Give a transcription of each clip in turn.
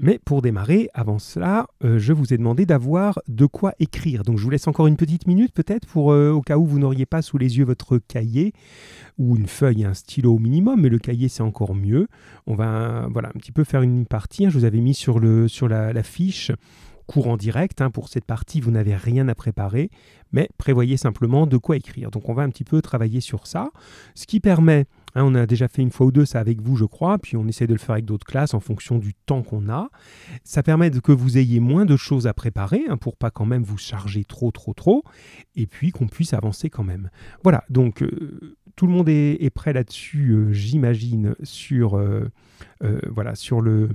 Mais pour démarrer, avant cela, euh, je vous ai demandé d'avoir de quoi écrire. Donc je vous laisse encore une petite minute peut-être pour euh, au cas où vous n'auriez pas sous les yeux votre cahier ou une feuille un stylo au minimum, mais le cahier c'est encore mieux. On va voilà un petit peu faire une partie. Hein. je vous avais mis sur, le, sur la, fiche courant direct. Hein. pour cette partie, vous n'avez rien à préparer, mais prévoyez simplement de quoi écrire. Donc on va un petit peu travailler sur ça, ce qui permet Hein, on a déjà fait une fois ou deux ça avec vous, je crois, puis on essaie de le faire avec d'autres classes en fonction du temps qu'on a. Ça permet que vous ayez moins de choses à préparer hein, pour pas quand même vous charger trop, trop, trop, et puis qu'on puisse avancer quand même. Voilà, donc euh, tout le monde est, prêt là-dessus, euh, j'imagine, sur, euh, le,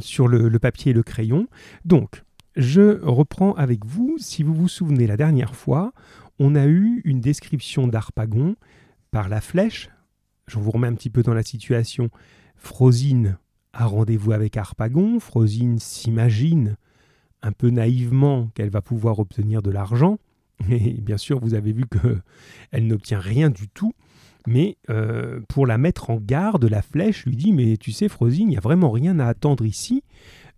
sur le, papier et le crayon. Donc, je reprends avec vous. Si vous vous souvenez, la dernière fois, on a eu une description d'Arpagon par la flèche, je vous remets un petit peu dans la situation. Frosine a rendez-vous avec Harpagon. Frosine s'imagine un peu naïvement qu'elle va pouvoir obtenir de l'argent. Et bien sûr, vous avez vu qu'elle n'obtient rien du tout. Mais euh, pour la mettre en garde, la flèche lui dit Mais tu sais, Frosine, il n'y a vraiment rien à attendre ici.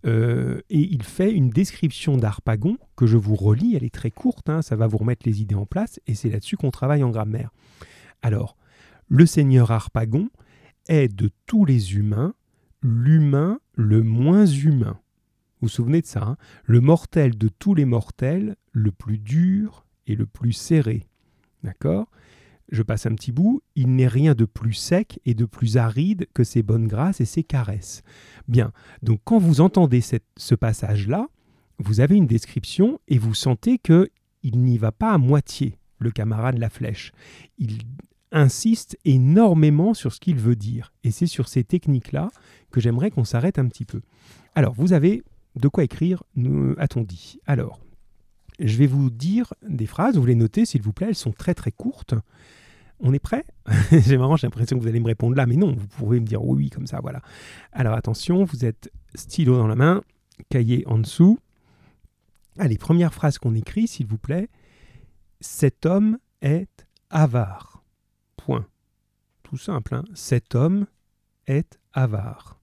Euh, et il fait une description d'Arpagon que je vous relis. Elle est très courte, hein, ça va vous remettre les idées en place. Et c'est là-dessus qu'on travaille en grammaire. Alors, le Seigneur Harpagon est de tous les humains l'humain le moins humain. Vous vous souvenez de ça hein? Le mortel de tous les mortels, le plus dur et le plus serré. D'accord? Je passe un petit bout. Il n'est rien de plus sec et de plus aride que ses bonnes grâces et ses caresses. Bien, donc quand vous entendez ce passage-là, vous avez une description et vous sentez que il n'y va pas à moitié, le camarade La Flèche. Il insiste énormément sur ce qu'il veut dire. Et c'est sur ces techniques-là que j'aimerais qu'on s'arrête un petit peu. Alors, vous avez de quoi écrire, a-t-on dit Alors, je vais vous dire des phrases, vous les notez s'il vous plaît, elles sont très très courtes. On est prêt? C'est marrant, j'ai l'impression que vous allez me répondre là, mais non, vous pouvez me dire oui, oui, comme ça, voilà. Alors attention, vous êtes stylo dans la main, cahier en dessous. Allez, première phrase qu'on écrit, s'il vous plaît. Cet homme est avare. Tout simple. Hein. Cet homme est avare.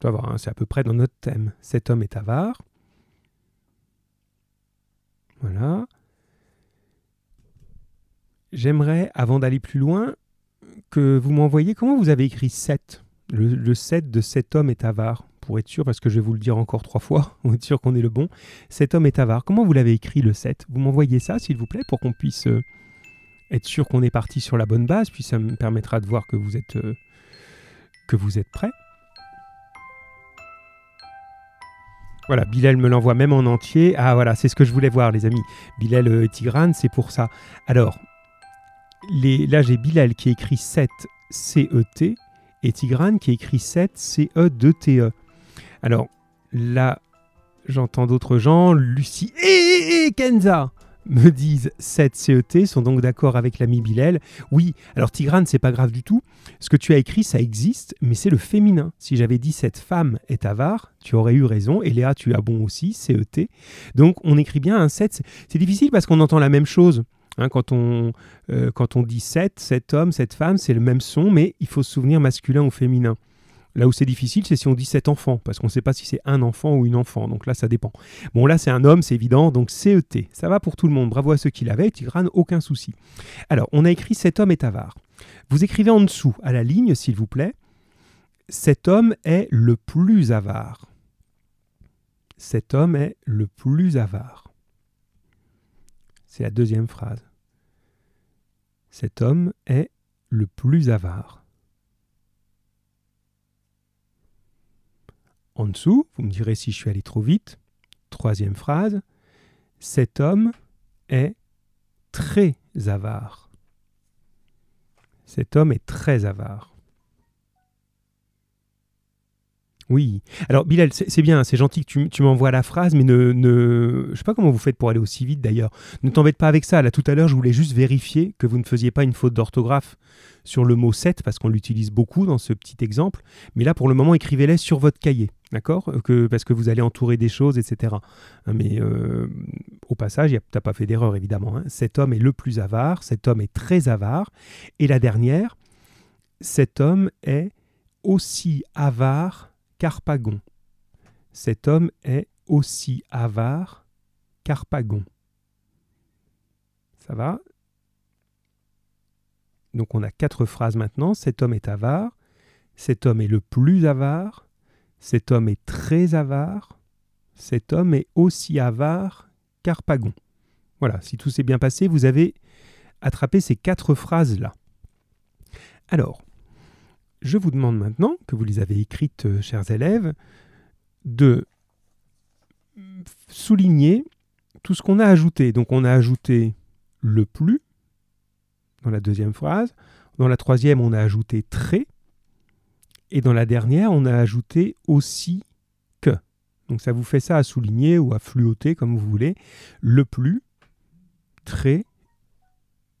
Tu vas voir, hein, c'est à peu près dans notre thème. Cet homme est avare. Voilà. J'aimerais, avant d'aller plus loin, que vous m'envoyiez comment vous avez écrit 7. Le, le 7 de cet homme est avare. Pour être sûr, parce que je vais vous le dire encore trois fois, pour être sûr qu'on est le bon. Cet homme est avare. Comment vous l'avez écrit le 7 Vous m'envoyez ça, s'il vous plaît, pour qu'on puisse euh, être sûr qu'on est parti sur la bonne base, puis ça me permettra de voir que vous êtes, euh, que vous êtes prêts. Voilà, Bilal me l'envoie même en entier. Ah voilà, c'est ce que je voulais voir, les amis. Bilal et Tigrane, c'est pour ça. Alors, là j'ai Bilal qui écrit 7 CET et Tigrane qui écrit 7 CE2TE. E. Alors, là, j'entends d'autres gens. Lucie et Kenza me disent 7 CET, sont donc d'accord avec l'ami Bilal. Oui, alors Tigrane, c'est pas grave du tout. Ce que tu as écrit, ça existe, mais c'est le féminin. Si j'avais dit cette femme est avare, tu aurais eu raison. Et Léa, tu as bon aussi, CET. Donc on écrit bien un 7. C'est difficile parce qu'on entend la même chose. Hein, quand, on, euh, quand on dit 7, cet homme, cette femme, c'est le même son, mais il faut se souvenir masculin ou féminin. Là où c'est difficile, c'est si on dit cet enfant, parce qu'on ne sait pas si c'est un enfant ou une enfant. Donc là, ça dépend. Bon, là, c'est un homme, c'est évident. Donc CET, ça va pour tout le monde. Bravo à ceux qui l'avaient. Tigrane, aucun souci. Alors, on a écrit cet homme est avare. Vous écrivez en dessous, à la ligne, s'il vous plaît. Cet homme est le plus avare. Cet homme est le plus avare. C'est la deuxième phrase. Cet homme est le plus avare. En dessous, vous me direz si je suis allé trop vite. Troisième phrase, cet homme est très avare. Cet homme est très avare. Oui. Alors, Bilal, c'est bien, c'est gentil que tu, m'envoies la phrase, mais ne, ne. Je sais pas comment vous faites pour aller aussi vite d'ailleurs. Ne t'embête pas avec ça. Là, tout à l'heure, je voulais juste vérifier que vous ne faisiez pas une faute d'orthographe sur le mot 7, parce qu'on l'utilise beaucoup dans ce petit exemple. Mais là, pour le moment, écrivez-les sur votre cahier. D'accord? Que, Parce que vous allez entourer des choses, etc. Hein, mais euh, au passage, tu n'as pas fait d'erreur, évidemment. Hein. Cet homme est le plus avare, cet homme est très avare. Et la dernière, cet homme est aussi avare qu'Arpagon. Cet homme est aussi avare qu'Arpagon. Ça va? Donc on a quatre phrases maintenant. Cet homme est avare. Cet homme est le plus avare. Cet homme est très avare. Cet homme est aussi avare qu'Arpagon. Voilà, si tout s'est bien passé, vous avez attrapé ces quatre phrases-là. Alors, je vous demande maintenant, que vous les avez écrites, euh, chers élèves, de souligner tout ce qu'on a ajouté. Donc on a ajouté le plus dans la deuxième phrase. Dans la troisième, on a ajouté très. Et dans la dernière, on a ajouté aussi que. Donc ça vous fait ça à souligner ou à fluoter comme vous voulez. Le plus, très,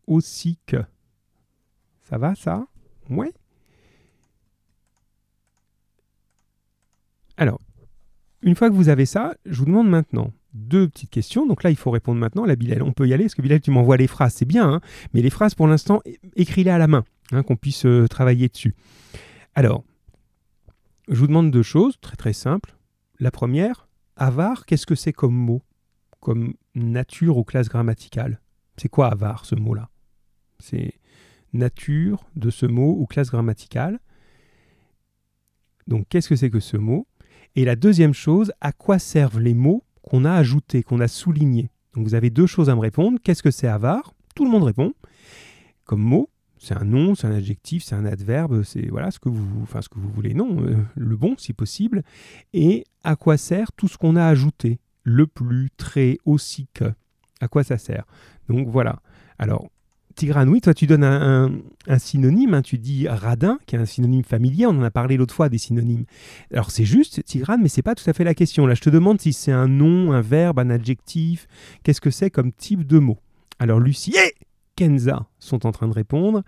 aussi que. Ça va ça? Ouais Alors, une fois que vous avez ça, je vous demande maintenant deux petites questions. Donc là, il faut répondre maintenant. La Bilal, on peut y aller, parce que Bilal, tu m'envoies les phrases, c'est bien, hein. mais les phrases, pour l'instant, écris-les à la main, hein, qu'on puisse euh, travailler dessus. Alors, je vous demande deux choses, très très simples. La première, avare, qu'est-ce que c'est comme mot? Comme nature ou classe grammaticale C'est quoi avare, ce mot-là? C'est nature de ce mot ou classe grammaticale. Donc, qu'est-ce que c'est que ce mot? Et la deuxième chose, à quoi servent les mots qu'on a ajoutés, qu'on a soulignés? Donc, vous avez deux choses à me répondre. Qu'est-ce que c'est avare? Tout le monde répond. Comme mot, c'est un nom, c'est un adjectif, c'est un adverbe, c'est voilà ce que vous, enfin ce que vous voulez, non, euh, le bon si possible. Et à quoi sert tout ce qu'on a ajouté? Le plus, très, aussi que. À quoi ça sert? Donc voilà. Alors Tigrane, oui, toi tu donnes un, synonyme, hein, tu dis radin, qui est un synonyme familier, on en a parlé l'autre fois des synonymes. Alors c'est juste, Tigrane, mais c'est pas tout à fait la question. Là, je te demande si c'est un nom, un verbe, un adjectif, qu'est-ce que c'est comme type de mot? Alors Lucie et Kenza sont en train de répondre.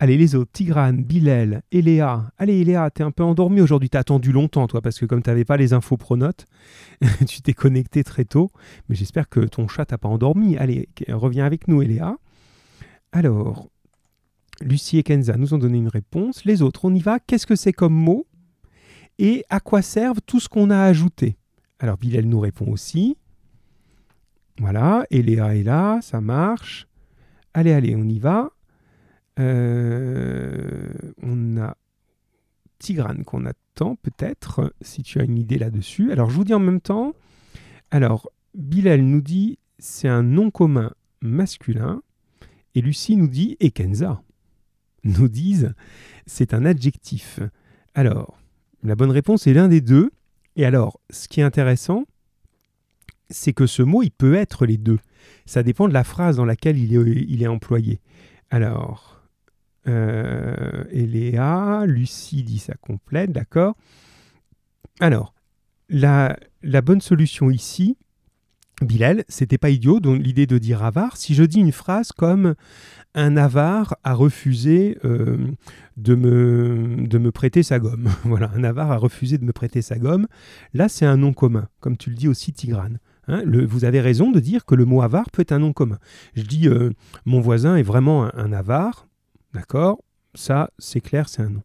Allez, les autres, Tigrane, Bilal, Eléa. Allez, Eléa, t'es un peu endormi aujourd'hui, t'as attendu longtemps, toi, parce que comme t'avais pas les infos pronotes, tu t'es connecté très tôt. Mais j'espère que ton chat t'a pas endormi. Allez, reviens avec nous, Eléa. Alors, Lucie et Kenza nous ont donné une réponse. Les autres, on y va. Qu'est-ce que c'est comme mot Et à quoi servent tout ce qu'on a ajouté? Alors, Bilal nous répond aussi. Voilà, et est là, ça marche. Allez, allez, on y va. Euh, on a Tigrane qu'on attend peut-être, si tu as une idée là-dessus. Alors, je vous dis en même temps. Alors, Bilal nous dit c'est un nom commun masculin. Et Lucie nous dit, et Kenza nous disent, c'est un adjectif. Alors, la bonne réponse est l'un des deux. Et alors, ce qui est intéressant, c'est que ce mot, il peut être les deux. Ça dépend de la phrase dans laquelle il est, employé. Alors, euh, Eléa, Lucie dit ça complète, d'accord? Alors, la bonne solution ici, Bilal, c'était pas idiot, l'idée de dire avare. Si je dis une phrase comme un avare a refusé euh, de, me, prêter sa gomme. voilà, un avare a refusé de me prêter sa gomme. Là, c'est un nom commun, comme tu le dis aussi, Tigrane. Hein. vous avez raison de dire que le mot avare peut être un nom commun. Je dis euh, mon voisin est vraiment un, un avare, d'accord? Ça, c'est clair, c'est un nom.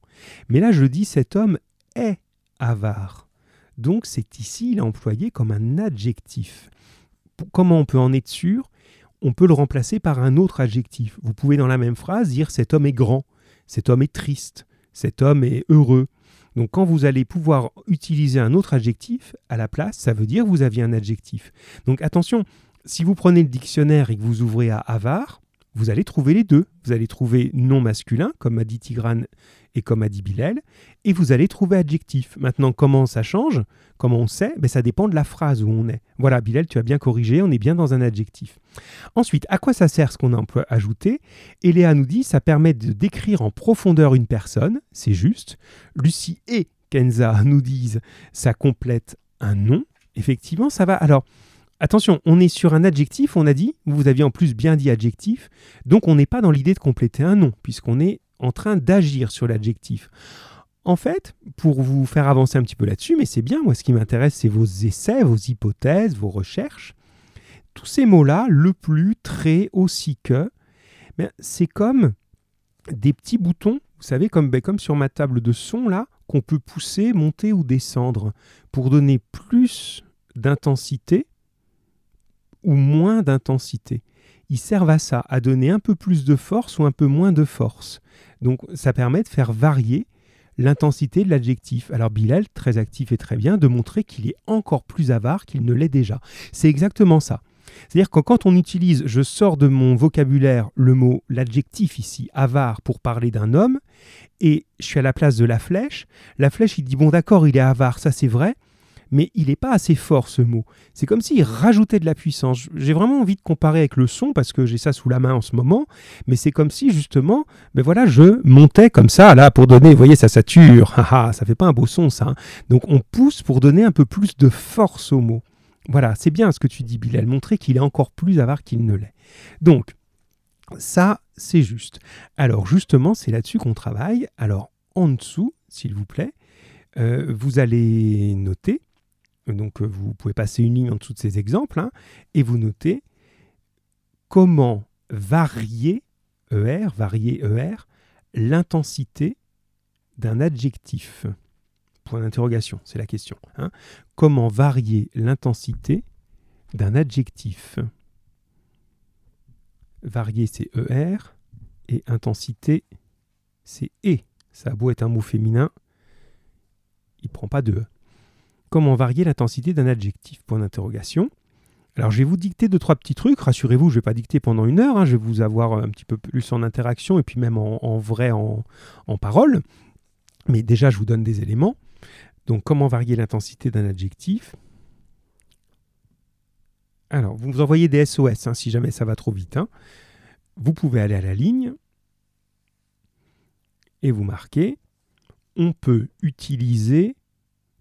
Mais là, je dis cet homme est avare. Donc, c'est ici, il est employé comme un adjectif comment on peut en être sûr On peut le remplacer par un autre adjectif. Vous pouvez dans la même phrase dire cet homme est grand, cet homme est triste, cet homme est heureux. Donc quand vous allez pouvoir utiliser un autre adjectif à la place, ça veut dire que vous aviez un adjectif. Donc attention, si vous prenez le dictionnaire et que vous ouvrez à avare, vous allez trouver les deux. Vous allez trouver nom masculin, comme a dit Tigrane et comme a dit Bilal, et vous allez trouver adjectif. Maintenant, comment ça change Comment on sait ben, Ça dépend de la phrase où on est. Voilà, Bilal, tu as bien corrigé, on est bien dans un adjectif. Ensuite, à quoi ça sert ce qu'on a ajouté? Eléa nous dit ça permet de décrire en profondeur une personne, c'est juste. Lucie et Kenza nous disent ça complète un nom. Effectivement, ça va. Alors, Attention, on est sur un adjectif, on a dit, vous aviez en plus bien dit adjectif, donc on n'est pas dans l'idée de compléter un nom, puisqu'on est en train d'agir sur l'adjectif. En fait, pour vous faire avancer un petit peu là-dessus, mais c'est bien, moi ce qui m'intéresse, c'est vos essais, vos hypothèses, vos recherches. Tous ces mots-là, le plus, très, aussi que, c'est comme des petits boutons, vous savez, comme, ben, comme sur ma table de son, là, qu'on peut pousser, monter ou descendre pour donner plus d'intensité ou moins d'intensité. Ils servent à ça, à donner un peu plus de force ou un peu moins de force. Donc ça permet de faire varier l'intensité de l'adjectif. Alors Bilal, très actif et très bien, de montrer qu'il est encore plus avare qu'il ne l'est déjà. C'est exactement ça. C'est-à-dire que quand on utilise, je sors de mon vocabulaire le mot, l'adjectif ici, avare, pour parler d'un homme, et je suis à la place de la flèche, la flèche, il dit, bon d'accord, il est avare, ça c'est vrai, mais il n'est pas assez fort ce mot. C'est comme s'il rajoutait de la puissance. J'ai vraiment envie de comparer avec le son parce que j'ai ça sous la main en ce moment, mais c'est comme si justement, ben voilà, je montais comme ça là pour donner, vous voyez, ça sature, ça fait pas un beau son ça. Hein. Donc on pousse pour donner un peu plus de force au mot. Voilà, c'est bien ce que tu dis, Bilal, montrer qu'il est encore plus avare qu'il ne l'est. Donc, ça, c'est juste. Alors, justement, c'est là-dessus qu'on travaille. Alors, en dessous, s'il vous plaît, euh, vous allez noter donc euh, vous pouvez passer une ligne en dessous de ces exemples hein, et vous notez comment varier ER, varier ER, l'intensité d'un adjectif. Point d'interrogation, c'est la question. Hein. Comment varier l'intensité d'un adjectif? Varier, c'est ER, et intensité, c'est E. Ça a beau être un mot féminin, il ne prend pas de E. Comment varier l'intensité d'un adjectif? Point d'interrogation. Alors je vais vous dicter deux, trois petits trucs. Rassurez-vous, je ne vais pas dicter pendant une heure. Hein. Je vais vous avoir un petit peu plus en interaction et puis même en, vrai, en, parole. Mais déjà, je vous donne des éléments. Donc comment varier l'intensité d'un adjectif? Alors, vous vous envoyez des SOS hein, si jamais ça va trop vite. Hein. Vous pouvez aller à la ligne et vous marquez on peut utiliser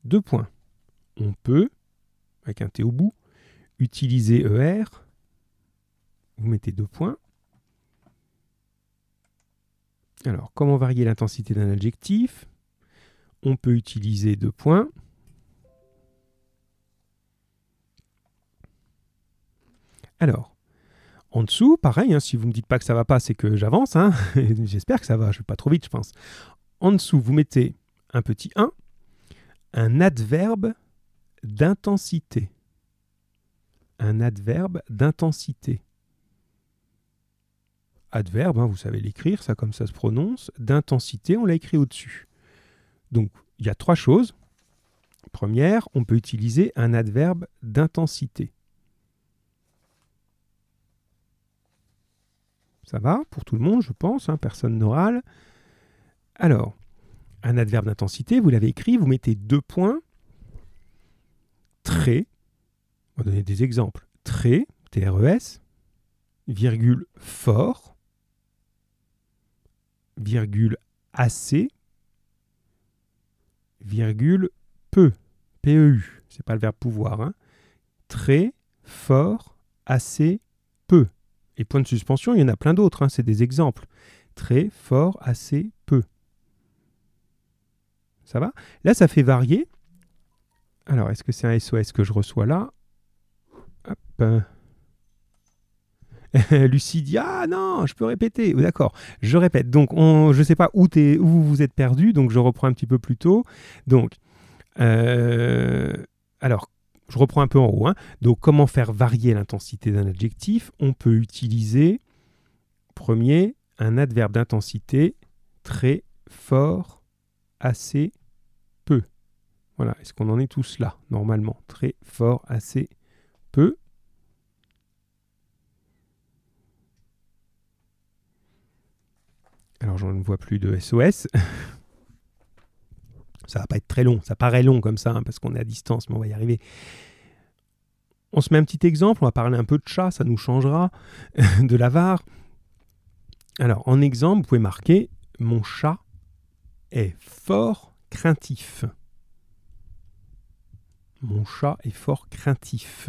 deux points on peut, avec un T au bout, utiliser ER. Vous mettez deux points. Alors, comment varier l'intensité d'un adjectif? On peut utiliser deux points. Alors, en dessous, pareil, hein, si vous ne me dites pas que ça va pas, c'est que j'avance. Hein. J'espère que ça va, je ne vais pas trop vite, je pense. En dessous, vous mettez un petit 1, un adverbe d'intensité. Un adverbe d'intensité. Adverbe, hein, vous savez l'écrire, ça comme ça se prononce. D'intensité, on l'a écrit au-dessus. Donc, il y a trois choses. Première, on peut utiliser un adverbe d'intensité. Ça va pour tout le monde, je pense, hein, personne n'oral. Alors, un adverbe d'intensité, vous l'avez écrit, vous mettez deux points très, on va donner des exemples, très, TRES, virgule fort, virgule assez, virgule peu, PEU, c'est pas le verbe pouvoir, hein. très, fort, assez, peu. Et point de suspension, il y en a plein d'autres, hein, c'est des exemples. Très, fort, assez, peu. Ça va? Là, ça fait varier. Alors, est-ce que c'est un SOS que je reçois là? Hop. Lucie dit Ah non, je peux répéter. D'accord, je répète. Donc, on, je ne sais pas où, es, vous êtes perdu, donc je reprends un petit peu plus tôt. Donc, euh, alors, je reprends un peu en haut. Hein. Donc, comment faire varier l'intensité d'un adjectif? On peut utiliser, premier, un adverbe d'intensité très fort, assez. Voilà, est-ce qu'on en est tous là, normalement? Très fort, assez peu. Alors, j'en ne vois plus de SOS. ça va pas être très long, ça paraît long comme ça, hein, parce qu'on est à distance, mais on va y arriver. On se met un petit exemple, on va parler un peu de chat, ça nous changera, de l'avare. Alors, en exemple, vous pouvez marquer Mon chat est fort craintif. Mon chat est fort craintif.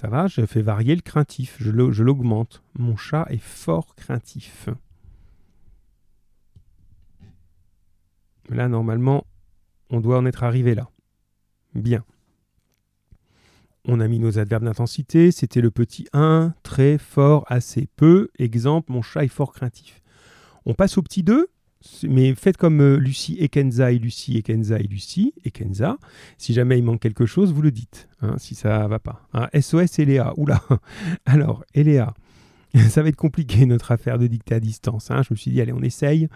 Ça va, je fais varier le craintif, je l'augmente. Mon chat est fort craintif. Là, normalement, on doit en être arrivé là. Bien. On a mis nos adverbes d'intensité. C'était le petit 1, très fort, assez peu. Exemple, mon chat est fort craintif. On passe au petit 2. Mais faites comme euh, Lucie et Kenza et Lucie et Kenza et Lucie et Kenza. Si jamais il manque quelque chose, vous le dites, hein, si ça va pas. SOS et Léa. Oula. Alors, Eléa. ça va être compliqué notre affaire de dictée à distance. Hein. Je me suis dit, allez, on essaye.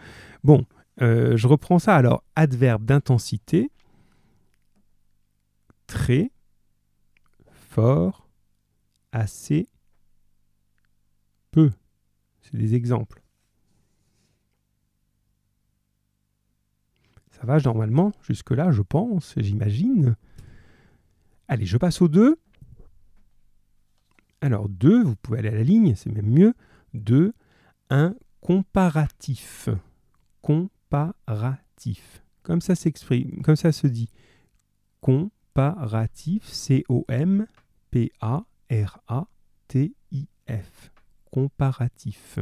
Bon, euh, je reprends ça. Alors, adverbe d'intensité. Très fort, assez, peu. C'est des exemples. Ça va normalement jusque-là, je pense, j'imagine. Allez, je passe au 2. Alors 2, vous pouvez aller à la ligne, c'est même mieux. 2, un comparatif. Comparatif. Comme ça s'exprime, comme ça se dit. Comparatif, C-O-M-P-A-R-A-T-I-F. Comparatif.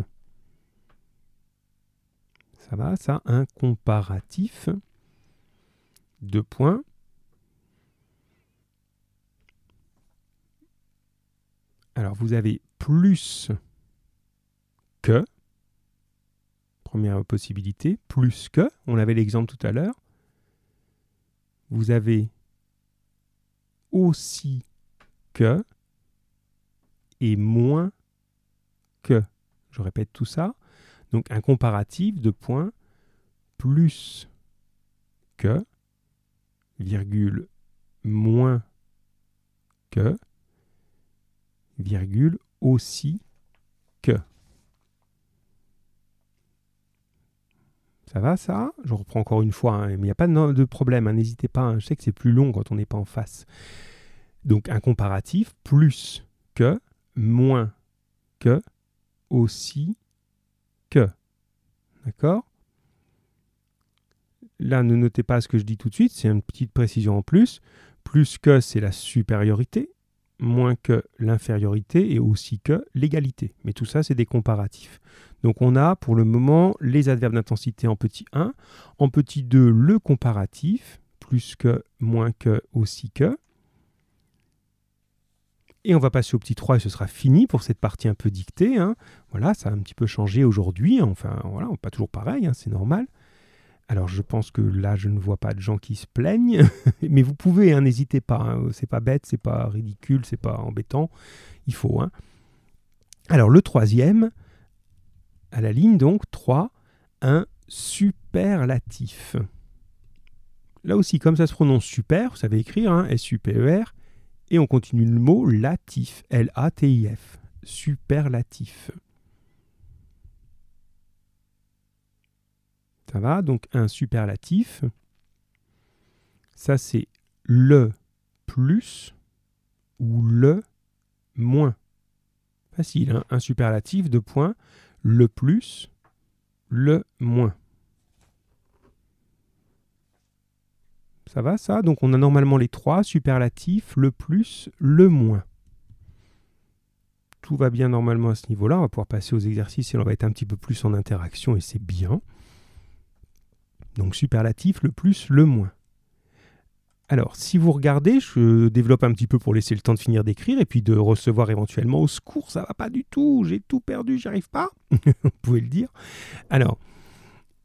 Ça va, ça, un comparatif. Deux points. Alors vous avez plus que, première possibilité, plus que, on avait l'exemple tout à l'heure. Vous avez aussi que et moins que. Je répète tout ça. Donc un comparatif de points plus que, virgule, moins que, virgule, aussi que. Ça va ça? Je reprends encore une fois, hein, mais il n'y a pas de, problème, hein, n'hésitez pas, hein. je sais que c'est plus long quand on n'est pas en face. Donc un comparatif, plus que, moins que, aussi que. D'accord? Là, ne notez pas ce que je dis tout de suite, c'est une petite précision en plus. Plus que, c'est la supériorité moins que l'infériorité et aussi que l'égalité. Mais tout ça, c'est des comparatifs. Donc on a pour le moment les adverbes d'intensité en petit 1, en petit 2 le comparatif, plus que, moins que, aussi que. Et on va passer au petit 3 et ce sera fini pour cette partie un peu dictée. Hein. Voilà, ça a un petit peu changé aujourd'hui. Enfin, voilà, pas toujours pareil, hein, c'est normal. Alors je pense que là, je ne vois pas de gens qui se plaignent, mais vous pouvez, hein, n'hésitez pas. Hein, c'est pas bête, c'est pas ridicule, c'est pas embêtant. Il faut. Hein. Alors le troisième, à la ligne donc 3, un superlatif. Là aussi, comme ça se prononce super, vous savez écrire, S-U-P-E-R, et on continue le mot latif, L-A-T-I-F, superlatif. Ça va Donc un superlatif. Ça, c'est le plus ou le moins. Facile, hein un superlatif de points. Le plus, le moins. Ça va ça? Donc on a normalement les trois superlatifs, le plus, le moins. Tout va bien normalement à ce niveau-là. On va pouvoir passer aux exercices et on va être un petit peu plus en interaction et c'est bien. Donc superlatif, le plus, le moins. Alors, si vous regardez, je développe un petit peu pour laisser le temps de finir d'écrire et puis de recevoir éventuellement au secours, ça va pas du tout, j'ai tout perdu, j'y arrive pas. vous pouvez le dire. Alors,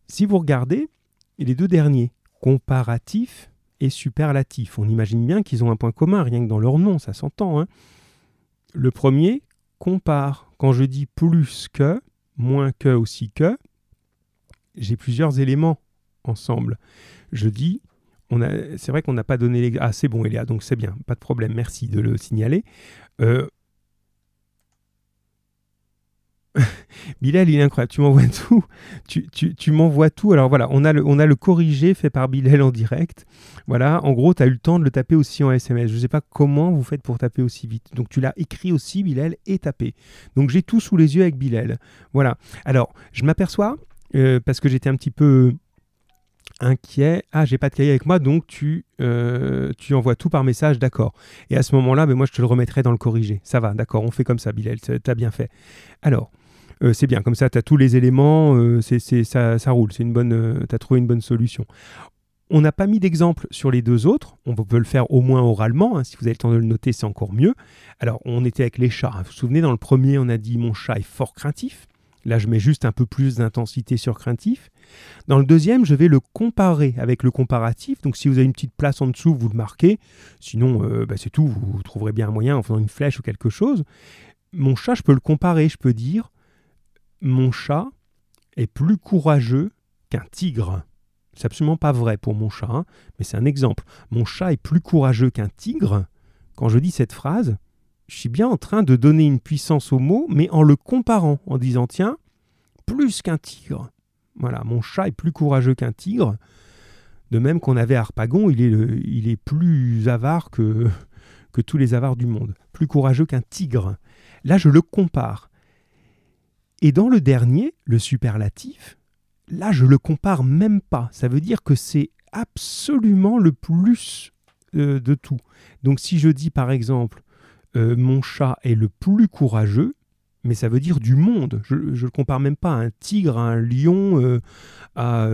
si vous regardez, les deux derniers, comparatif et superlatif, on imagine bien qu'ils ont un point commun, rien que dans leur nom, ça s'entend. Hein. Le premier, compare. Quand je dis plus que, moins que aussi que, j'ai plusieurs éléments ensemble. Je dis, c'est vrai qu'on n'a pas donné les... Ah, c'est bon, Eléa, donc c'est bien, pas de problème, merci de le signaler. Euh... Bilal, il est incroyable, tu m'envoies tout. Tu, m'envoies tout. Alors voilà, on a, le, on a le corrigé fait par Bilal en direct. Voilà, en gros, tu as eu le temps de le taper aussi en SMS. Je ne sais pas comment vous faites pour taper aussi vite. Donc tu l'as écrit aussi, Bilal, et tapé. Donc j'ai tout sous les yeux avec Bilal. Voilà. Alors, je m'aperçois, euh, parce que j'étais un petit peu inquiet. Ah, j'ai pas de cahier avec moi, donc tu, euh, tu envoies tout par message, d'accord. Et à ce moment-là, ben, moi, je te le remettrai dans le corrigé. Ça va, d'accord, on fait comme ça, Bilal, tu as bien fait. Alors, euh, c'est bien, comme ça, tu as tous les éléments, euh, c'est, ça, ça, roule, c'est une bonne, tu as trouvé une bonne solution. On n'a pas mis d'exemple sur les deux autres, on peut le faire au moins oralement, hein. si vous avez le temps de le noter, c'est encore mieux. Alors, on était avec les chats, hein. vous vous souvenez, dans le premier, on a dit mon chat est fort craintif. Là, je mets juste un peu plus d'intensité sur craintif. Dans le deuxième, je vais le comparer avec le comparatif. Donc, si vous avez une petite place en dessous, vous le marquez. Sinon, euh, bah, c'est tout. Vous trouverez bien un moyen en faisant une flèche ou quelque chose. Mon chat, je peux le comparer. Je peux dire mon chat est plus courageux qu'un tigre. C'est absolument pas vrai pour mon chat, hein, mais c'est un exemple. Mon chat est plus courageux qu'un tigre. Quand je dis cette phrase, je suis bien en train de donner une puissance au mot, mais en le comparant, en disant tiens, plus qu'un tigre. Voilà, mon chat est plus courageux qu'un tigre. De même qu'on avait Harpagon, il est, plus avare que, que tous les avares du monde, plus courageux qu'un tigre. Là, je le compare. Et dans le dernier, le superlatif, là, je le compare même pas. Ça veut dire que c'est absolument le plus euh, de tout. Donc si je dis par exemple euh, mon chat est le plus courageux, mais ça veut dire du monde. Je ne le compare même pas à un tigre, à un lion, euh, à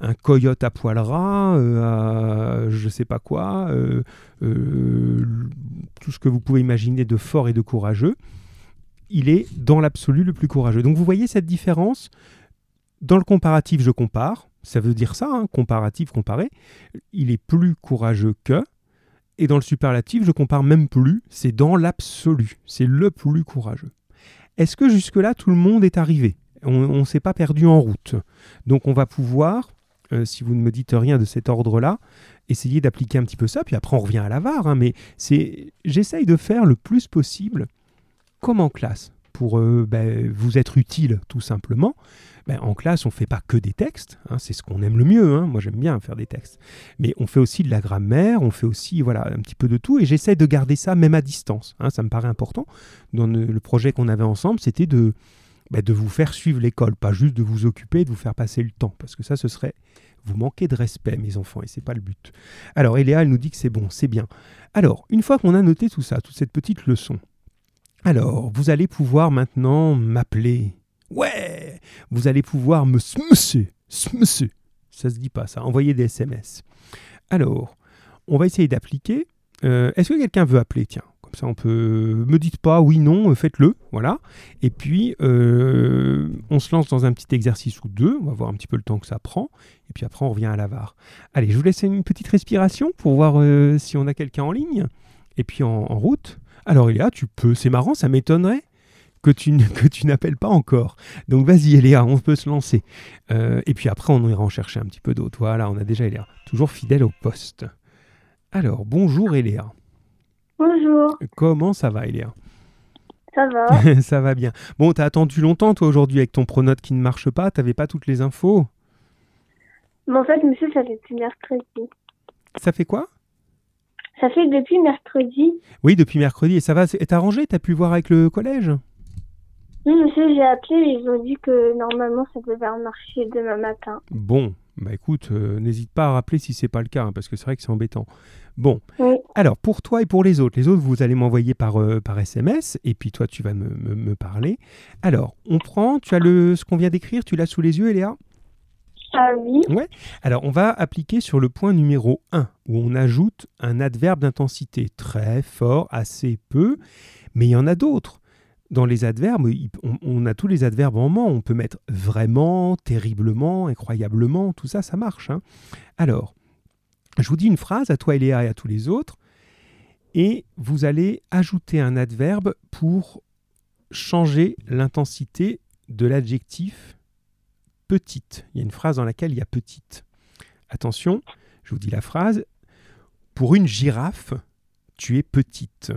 un coyote à poil ras, à je sais pas quoi, tout ce que vous pouvez imaginer de fort et de courageux. Il est dans l'absolu le plus courageux. Donc vous voyez cette différence? Dans le comparatif, je compare. Ça veut dire ça, hein, comparatif, comparé. Il est plus courageux que. Et dans le superlatif, je compare même plus, c'est dans l'absolu, c'est le plus courageux. Est-ce que jusque-là, tout le monde est arrivé? On ne s'est pas perdu en route. Donc on va pouvoir, euh, si vous ne me dites rien de cet ordre-là, essayer d'appliquer un petit peu ça, puis après on revient à la VAR, hein, mais c'est, j'essaye de faire le plus possible comme en classe, pour euh, ben, vous être utile tout simplement. Ben, en classe, on ne fait pas que des textes, hein, c'est ce qu'on aime le mieux, hein. moi j'aime bien faire des textes, mais on fait aussi de la grammaire, on fait aussi voilà, un petit peu de tout, et j'essaie de garder ça même à distance, hein. ça me paraît important. Dans le projet qu'on avait ensemble, c'était de, ben, de vous faire suivre l'école, pas juste de vous occuper, de vous faire passer le temps, parce que ça, ce serait vous manquer de respect, mes enfants, et c'est pas le but. Alors, Eléa, elle nous dit que c'est bon, c'est bien. Alors, une fois qu'on a noté tout ça, toute cette petite leçon, alors, vous allez pouvoir maintenant m'appeler Ouais Vous allez pouvoir me smusser. Smusser. Ça se dit pas ça. Envoyer des SMS. Alors, on va essayer d'appliquer. Euh, est-ce que quelqu'un veut appeler? Tiens, comme ça on peut. Me dites pas oui, non, euh, faites-le. Voilà. Et puis, euh, on se lance dans un petit exercice ou deux. On va voir un petit peu le temps que ça prend. Et puis après, on revient à la VAR. Allez, je vous laisse une petite respiration pour voir si on a quelqu'un en ligne. Et puis en route. Alors, Eléa, tu peux. C'est marrant, ça m'étonnerait que tu, que tu n'appelles pas encore. Donc vas-y Eléa, on peut se lancer. Euh, et puis après, on ira en chercher un petit peu d'autres. Voilà, on a déjà Eléa. Toujours fidèle au poste. Alors, bonjour Eléa. Bonjour. Comment ça va Eléa Ça va. ça va bien. Bon, t'as attendu longtemps toi aujourd'hui avec ton pronote qui ne marche pas? T'avais pas toutes les infos? Mais en fait, monsieur, ça fait depuis mercredi. Ça fait quoi? Ça fait depuis mercredi. Oui, depuis mercredi. Et ça va Est arrangé? T'as pu voir avec le collège? Oui, monsieur, j'ai appelé et ils ont dit que normalement ça devait marcher demain matin. Bon, bah écoute, euh, n'hésite pas à rappeler si c'est pas le cas, hein, parce que c'est vrai que c'est embêtant. Bon, Oui. alors pour toi et pour les autres, les autres vous allez m'envoyer par, euh, par SMS, et puis toi tu vas me, me- me parler. Alors, on prend, tu as le, ce qu'on vient d'écrire, tu l'as sous les yeux, Eléa? Ah oui. Alors, on va appliquer sur le point numéro 1, où on ajoute un adverbe d'intensité. Très fort, assez peu, mais il y en a d'autres. Dans les adverbes, on a tous les adverbes en ment. On peut mettre vraiment, terriblement, incroyablement, tout ça, ça marche. hein. Alors, je vous dis une phrase à toi, Eléa, et à tous les autres, et vous allez ajouter un adverbe pour changer l'intensité de l'adjectif petite. Il y a une phrase dans laquelle il y a petite. Attention, je vous dis la phrase. Pour une girafe, tu es petite.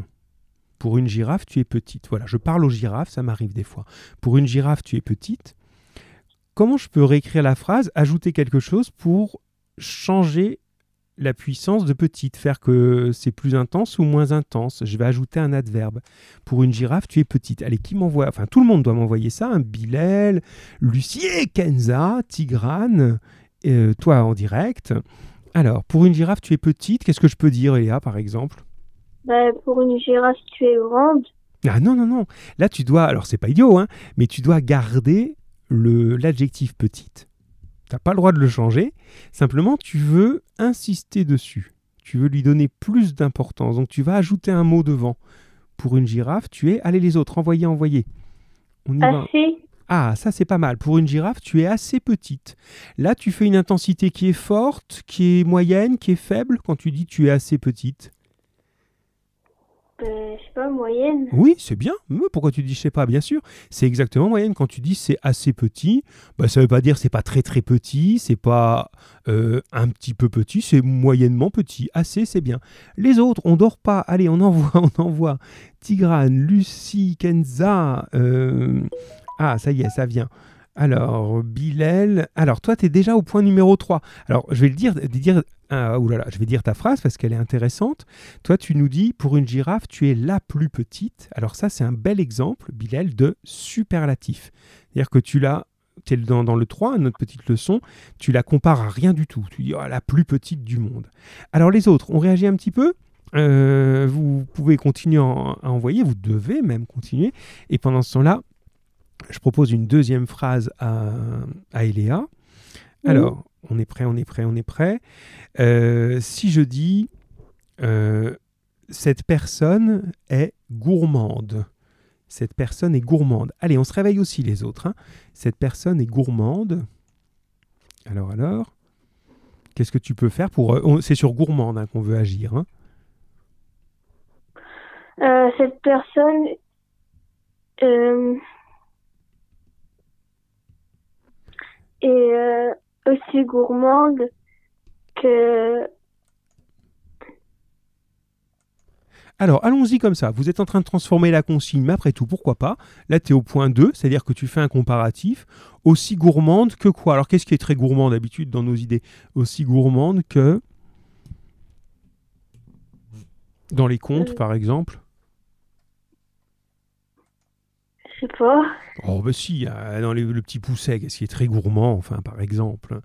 Pour une girafe, tu es petite. Voilà, je parle aux girafes, ça m'arrive des fois. Pour une girafe, tu es petite. Comment je peux réécrire la phrase, ajouter quelque chose pour changer la puissance de petite, faire que c'est plus intense ou moins intense? Je vais ajouter un adverbe. Pour une girafe, tu es petite. Allez, qui m'envoie Enfin, tout le monde doit m'envoyer ça. Un Bilal, Lucie, Kenza, Tigrane, euh, toi en direct. Alors, pour une girafe, tu es petite. Qu'est-ce que je peux dire, Eléa, par exemple? Bah, pour une girafe, tu es grande. Ah non, non, non. Là, tu dois, alors c'est pas idiot, hein, mais tu dois garder le- l'adjectif petite. Tu n'as pas le droit de le changer. Simplement, tu veux insister dessus. Tu veux lui donner plus d'importance. Donc, tu vas ajouter un mot devant. Pour une girafe, tu es. Allez, les autres, envoyez, envoyez. On y va. Ah, ça c'est pas mal. Pour une girafe, tu es assez petite. Là, tu fais une intensité qui est forte, qui est moyenne, qui est faible quand tu dis tu es assez petite. Ben, je sais pas, moyenne. Oui, c'est bien. Mais pourquoi tu dis je sais pas? Bien sûr, c'est exactement moyenne. Quand tu dis c'est assez petit, bah, ça veut pas dire c'est pas très très petit, c'est pas euh, un petit peu petit, c'est moyennement petit. Assez, c'est bien. Les autres, on dort pas. Allez, on envoie, on envoie. Tigrane, Lucie, Kenza. euh, Ah, ça y est, ça vient. Alors, Bilal. Alors, toi, tu es déjà au point numéro 3. Alors, je vais le dire, dire ah, je vais dire ta phrase parce qu'elle est intéressante. Toi, tu nous dis, pour une girafe, tu es la plus petite. Alors ça, c'est un bel exemple, Bilal, de superlatif. C'est-à-dire que tu l'as, tu es dans, dans le 3, notre petite leçon, tu la compares à rien du tout. Tu dis, oh, la plus petite du monde. Alors les autres, on réagit un petit peu Euh, Vous pouvez continuer à envoyer, vous devez même continuer. Et pendant ce temps-là, je propose une deuxième phrase à, à Eléa. Alors, on est prêt, on est prêt, on est prêt. Euh, si je dis euh, cette personne est gourmande. Cette personne est gourmande. Allez, on se réveille aussi les autres. hein. Cette personne est gourmande. Alors, alors, qu'est-ce que tu peux faire pour... euh, on- C'est sur gourmande hein, qu'on veut agir. hein. Euh, cette personne est euh, aussi gourmande que Alors, allons-y comme ça. Vous êtes en train de transformer la consigne, mais après tout, pourquoi pas? Là, tu es au point 2, c'est-à-dire que tu fais un comparatif. Aussi gourmande que quoi? Alors, qu'est-ce qui est très gourmand d'habitude dans nos idées? Aussi gourmande que... Dans les contes, Euh. par exemple je Oh, bah si, euh, dans le petit pousset, qu'est-ce qui est très gourmand, enfin, par exemple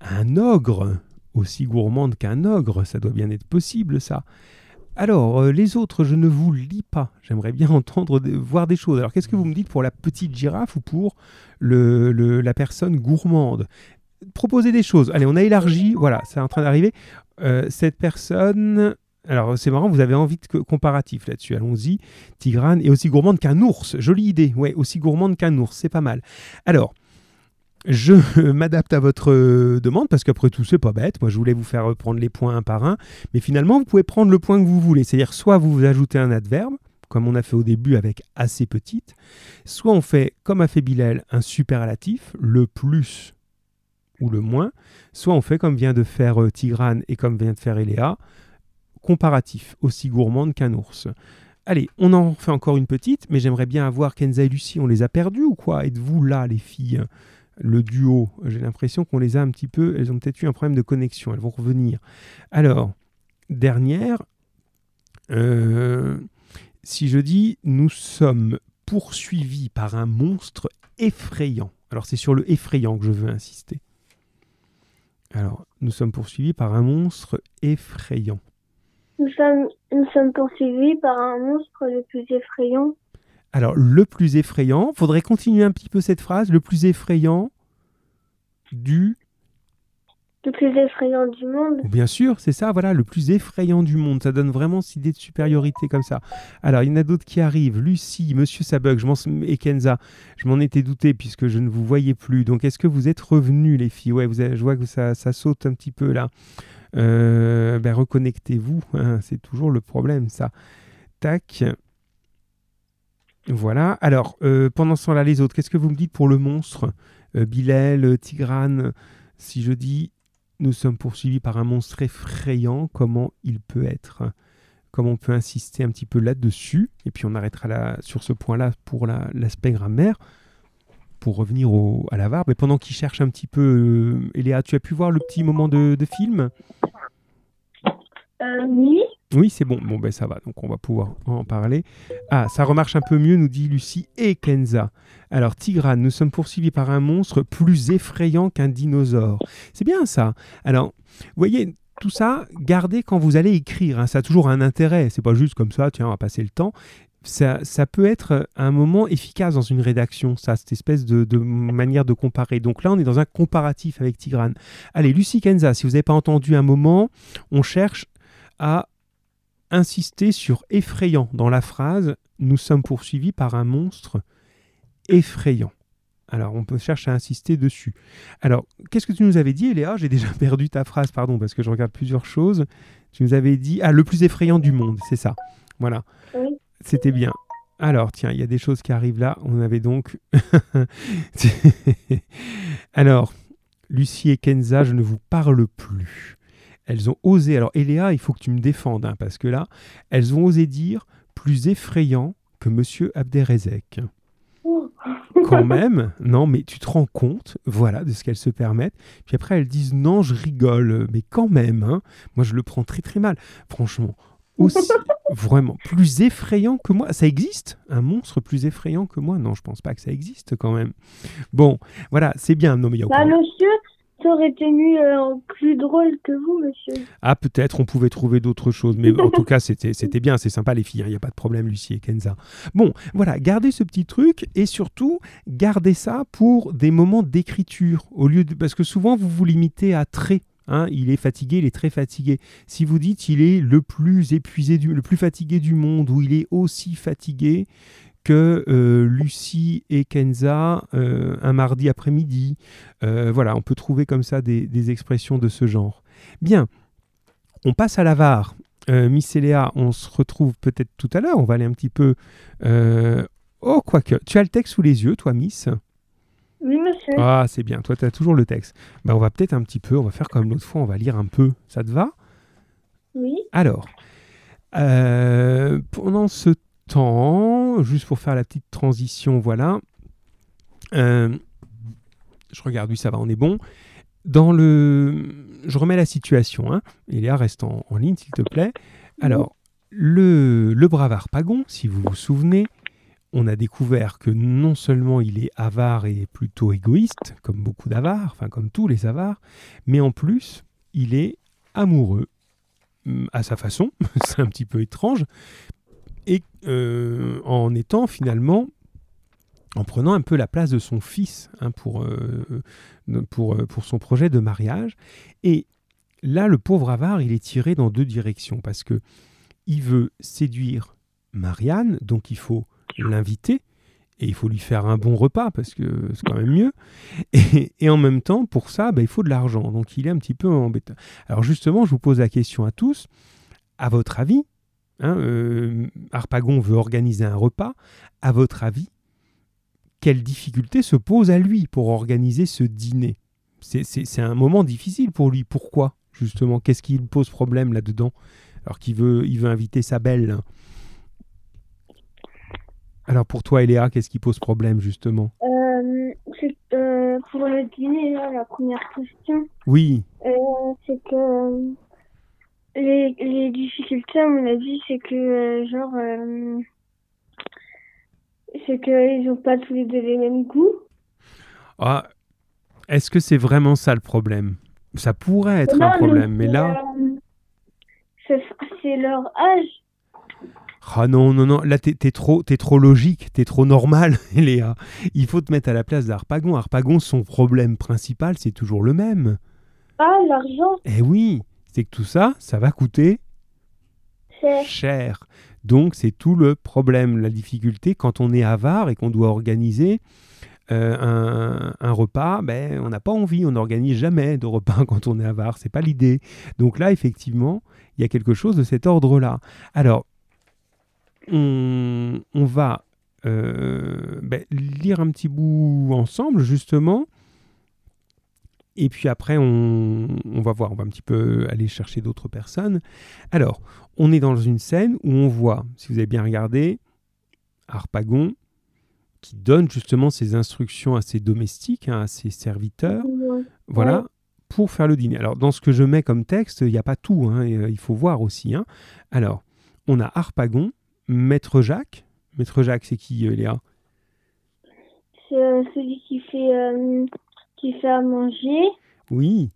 Un ogre Aussi gourmande qu'un ogre, ça doit bien être possible, ça. Alors, euh, les autres, je ne vous lis pas. J'aimerais bien entendre, voir des choses. Alors, qu'est-ce que vous me dites pour la petite girafe ou pour le- la personne gourmande? Proposez des choses. Allez, on a élargi. Voilà, c'est en train d'arriver. Euh, cette personne. Alors, c'est marrant, vous avez envie de co- comparatif là-dessus. Allons-y. Tigrane est aussi gourmande qu'un ours. Jolie idée. Ouais, aussi gourmande qu'un ours. C'est pas mal. Alors, je m'adapte à votre euh, demande parce qu'après tout, c'est pas bête. Moi, je voulais vous faire prendre les points un par un. Mais finalement, vous pouvez prendre le point que vous voulez. C'est-à-dire, soit vous vous ajoutez un adverbe, comme on a fait au début avec assez petite, soit on fait, comme a fait Bilal, un superlatif, le plus ou le moins, soit on fait comme vient de faire euh, Tigrane et comme vient de faire Eléa, comparatif, aussi gourmande qu'un ours. Allez, on en fait encore une petite, mais j'aimerais bien avoir Kenza et Lucie, on les a perdus ou quoi? Êtes-vous là, les filles? Le duo, j'ai l'impression qu'on les a un petit peu, elles ont peut-être eu un problème de connexion, elles vont revenir. Alors, dernière, euh, si je dis nous sommes poursuivis par un monstre effrayant. Alors c'est sur le effrayant que je veux insister. Alors, nous sommes poursuivis par un monstre effrayant. Nous sommes, nous sommes poursuivis par un monstre le plus effrayant. Alors, le plus effrayant, faudrait continuer un petit peu cette phrase, le plus effrayant du... Le plus effrayant du monde. Bien sûr, c'est ça, voilà, le plus effrayant du monde. Ça donne vraiment cette idée de supériorité comme ça. Alors, il y en a d'autres qui arrivent. Lucie, Monsieur Sabug, je et Kenza, je m'en étais douté puisque je ne vous voyais plus. Donc, est-ce que vous êtes revenus, les filles? Ouais, vous avez- je vois que ça, ça saute un petit peu là. Euh, ben, reconnectez-vous, hein, c'est toujours le problème, ça. Tac. Voilà. Alors, euh, pendant ce temps-là, les autres, qu'est-ce que vous me dites pour le monstre? Euh, Bilal, euh, Tigrane, si je dis nous sommes poursuivis par un monstre effrayant, comment il peut être? Comment on peut insister un petit peu là-dessus? Et puis on arrêtera là, sur ce point-là pour la- l'aspect grammaire, pour revenir au- à la VAR. Mais pendant qu'il cherche un petit peu, euh, Eléa, tu as pu voir le petit moment de, de film? Euh, oui. Oui, c'est bon. Bon, ben ça va. Donc, on va pouvoir en parler. Ah, ça remarche un peu mieux, nous dit Lucie et Kenza. Alors, Tigrane, nous sommes poursuivis par un monstre plus effrayant qu'un dinosaure. C'est bien ça. Alors, vous voyez, tout ça, gardez quand vous allez écrire. hein. Ça a toujours un intérêt. C'est pas juste comme ça, tiens, on va passer le temps. Ça, peut être un moment efficace dans une rédaction, ça, cette espèce de, manière de comparer. Donc là, on est dans un comparatif avec Tigrane. Allez, Lucie Kenza, si vous n'avez pas entendu un moment, on cherche à insister sur effrayant dans la phrase Nous sommes poursuivis par un monstre effrayant. Alors, on peut chercher à insister dessus. Alors, qu'est-ce que tu nous avais dit, Léa J'ai déjà perdu ta phrase, pardon, parce que je regarde plusieurs choses. Tu nous avais dit, ah, le plus effrayant du monde, c'est ça. Voilà. C'était bien. Alors, tiens, il y a des choses qui arrivent là. On avait donc. Alors, Lucie et Kenza, je ne vous parle plus. Elles ont osé. Alors, Eléa, il faut que tu me défendes, hein, parce que là, elles ont osé dire plus effrayant que Monsieur Abderrezek. Quand même, non, mais tu te rends compte, voilà, de ce qu'elles se permettent. Puis après, elles disent non, je rigole, mais quand même, hein, moi je le prends très très mal. Franchement, aussi vraiment plus effrayant que moi. Ça existe? Un monstre plus effrayant que moi? Non, je pense pas que ça existe quand même. Bon, voilà, c'est bien. Non, mais il y a Bah, monsieur, ça aurait été mieux euh, plus drôle que vous, monsieur. Ah, peut-être, on pouvait trouver d'autres choses. Mais en tout cas, c'était c'était bien, c'est sympa, les filles. Il n'y a pas de problème, Lucie et Kenza. Bon, voilà, gardez ce petit truc et surtout, gardez ça pour des moments d'écriture. au lieu de Parce que souvent, vous vous limitez à traits. Hein. il est fatigué, il est très fatigué. Si vous dites il est le plus épuisé, du, le plus fatigué du monde, ou il est aussi fatigué que euh, Lucie et Kenza euh, un mardi après-midi. Euh, voilà, on peut trouver comme ça des, expressions de ce genre. Bien, on passe à l'avare. Miss et Léa, on se retrouve peut-être tout à l'heure. On va aller un petit peu. Oh, quoique. Tu as le texte sous les yeux, toi, Miss? Oui, monsieur. Ah, c'est bien. Toi, tu as toujours le texte. Ben, on va peut-être un petit peu. On va faire comme l'autre fois. On va lire un peu. Ça te va? Oui. Alors, euh, pendant ce temps, juste pour faire la petite transition, voilà. Euh, je regarde, oui, ça va, on est bon. Dans le, je remets la situation. Hein. Eléa, reste en, en ligne, s'il te plaît. Alors, le, le brave Harpagon, si vous vous souvenez, on a découvert que non seulement il est avare et plutôt égoïste, comme beaucoup d'avares, enfin comme tous les avares, mais en plus, il est amoureux hum, à sa façon, c'est un petit peu étrange, et euh, en étant finalement, en prenant un peu la place de son fils hein, pour, euh, pour, euh, pour son projet de mariage. Et là, le pauvre avare, il est tiré dans deux directions, parce que il veut séduire Marianne, donc il faut l'inviter, et il faut lui faire un bon repas, parce que c'est quand même mieux. Et, et en même temps, pour ça, bah, il faut de l'argent, donc il est un petit peu embêtant. Alors justement, je vous pose la question à tous. À votre avis, hein, euh, Harpagon veut organiser un repas. À votre avis, quelle difficulté se pose à lui pour organiser ce dîner? C'est- un moment difficile pour lui. Pourquoi Justement, qu'est-ce qui lui pose problème là-dedans? Alors qu'il veut, il veut inviter sa belle. Alors pour toi, Eléa, qu'est-ce qui pose problème justement? Euh, euh, pour le dîner, là, la première question, Oui, euh, c'est que les, les difficultés, à mon avis, c'est que, genre, c'est qu'ils n'ont pas tous les deux les mêmes goûts. Ah, est-ce que c'est vraiment ça le problème? Ça pourrait être Non, un problème, mais là... euh, c'est leur âge. Ah non, non, non, là t'es t'es trop, t'es trop logique, t'es trop normal, Léa. Il faut te mettre à la place d'Harpagon. Harpagon, son problème principal, c'est toujours le même. Ah, l'argent, Eh oui, c'est que tout ça, ça va coûter cher. Donc c'est tout le problème, la difficulté quand on est avare et qu'on doit organiser euh, un, un repas, ben, on n'a pas envie, on n'organise jamais de repas quand on est avare, c'est pas l'idée. Donc là, effectivement, il y a quelque chose de cet ordre-là. Alors, on, on va euh, ben, lire un petit bout ensemble, justement. Et puis après, on, on va voir, on va un petit peu aller chercher d'autres personnes. Alors, on est dans une scène où on voit, si vous avez bien regardé, Harpagon qui donne justement ses instructions à ses domestiques, hein, à ses serviteurs, voilà, pour faire le dîner. Alors, dans ce que je mets comme texte, il n'y a pas tout, hein, et, euh, il faut voir aussi. hein. Alors, on a Harpagon, Maître Jacques. Maître Jacques, c'est qui, euh, Léa? C'est euh, celui qui fait, euh, qui fait à manger. Oui.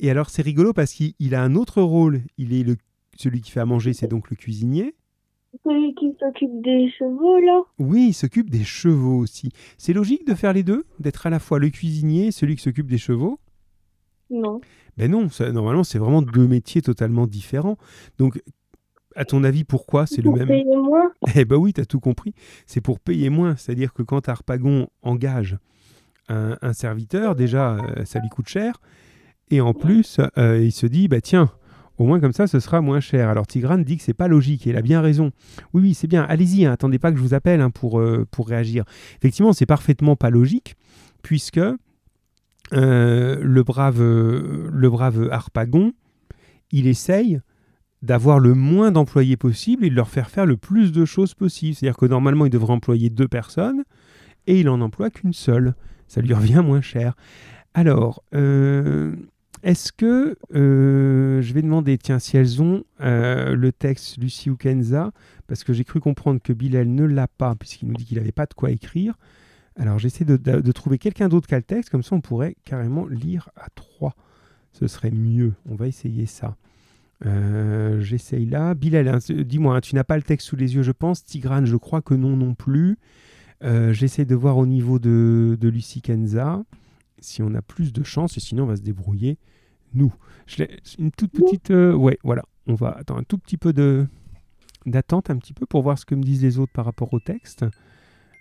Et alors, c'est rigolo parce qu'il il a un autre rôle. Il est le, celui qui fait à manger, c'est donc le cuisinier. Celui qui s'occupe des chevaux, là. Oui, il s'occupe des chevaux aussi. C'est logique de faire les deux D'être à la fois le cuisinier et celui qui s'occupe des chevaux? Non. Ben non, ça- normalement, c'est vraiment deux métiers totalement différents. Donc, À ton avis, pourquoi c'est le Pour même payer moins. Eh ben oui, tu as tout compris. C'est pour payer moins. C'est-à-dire que quand Harpagon engage un, un serviteur, déjà, euh, ça lui coûte cher. Et en plus, euh, il se dit, bah tiens, au moins comme ça, ce sera moins cher. Alors Tigrane dit que c'est pas logique. Et il a bien raison. Oui, oui, c'est bien. Allez-y, hein, attendez pas que je vous appelle hein, pour, euh, pour réagir. Effectivement, c'est parfaitement pas logique, puisque le, brave, le brave Harpagon, il essaye d'avoir le moins d'employés possible et de leur faire faire le plus de choses possible. C'est-à-dire que normalement, il devrait employer deux personnes et il en emploie qu'une seule. Ça lui revient moins cher. Alors, euh, est-ce que euh, je vais demander, tiens, si elles ont euh, le texte Lucie ou Kenza, parce que j'ai cru comprendre que Bilal ne l'a pas, puisqu'il nous dit qu'il n'avait pas de quoi écrire. Alors, j'essaie de, de- de trouver quelqu'un d'autre qui a le texte, comme ça on pourrait carrément lire à trois. Ce serait mieux. On va essayer ça. Euh, J'essaye là. Bilal, hein, dis-moi, hein, tu n'as pas le texte sous les yeux, je pense. Tigrane, je crois que non non plus. Euh, J'essaie de voir au niveau de, de Lucie Kenza si on a plus de chance, et sinon on va se débrouiller nous. Une toute petite... euh, ouais, voilà. On va attendre un tout petit peu de d'attente, un petit peu, pour voir ce que me disent les autres par rapport au texte.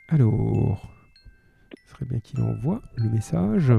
Alors, ce serait bien qu'il envoie le message.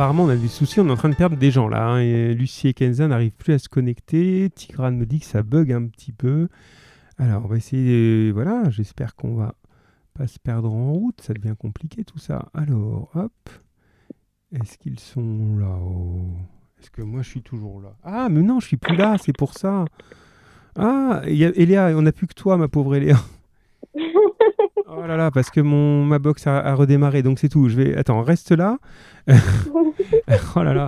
Apparemment on a des soucis, on est en train de perdre des gens là. hein, et Lucie et Kenza n'arrivent plus à se connecter. Tigrane me dit que ça bug un petit peu. Alors on va essayer, voilà, j'espère qu'on va pas se perdre en route, ça devient compliqué tout ça. Alors hop, est-ce qu'ils sont là oh. Est-ce que moi je suis toujours là? Ah mais non, je suis plus là, c'est pour ça. Ah, y a- Eléa, on n'a plus que toi ma pauvre Eléa. Oh là là, parce que mon, ma box a, a redémarré, donc c'est tout. Je vais... Attends, reste là. oh là là.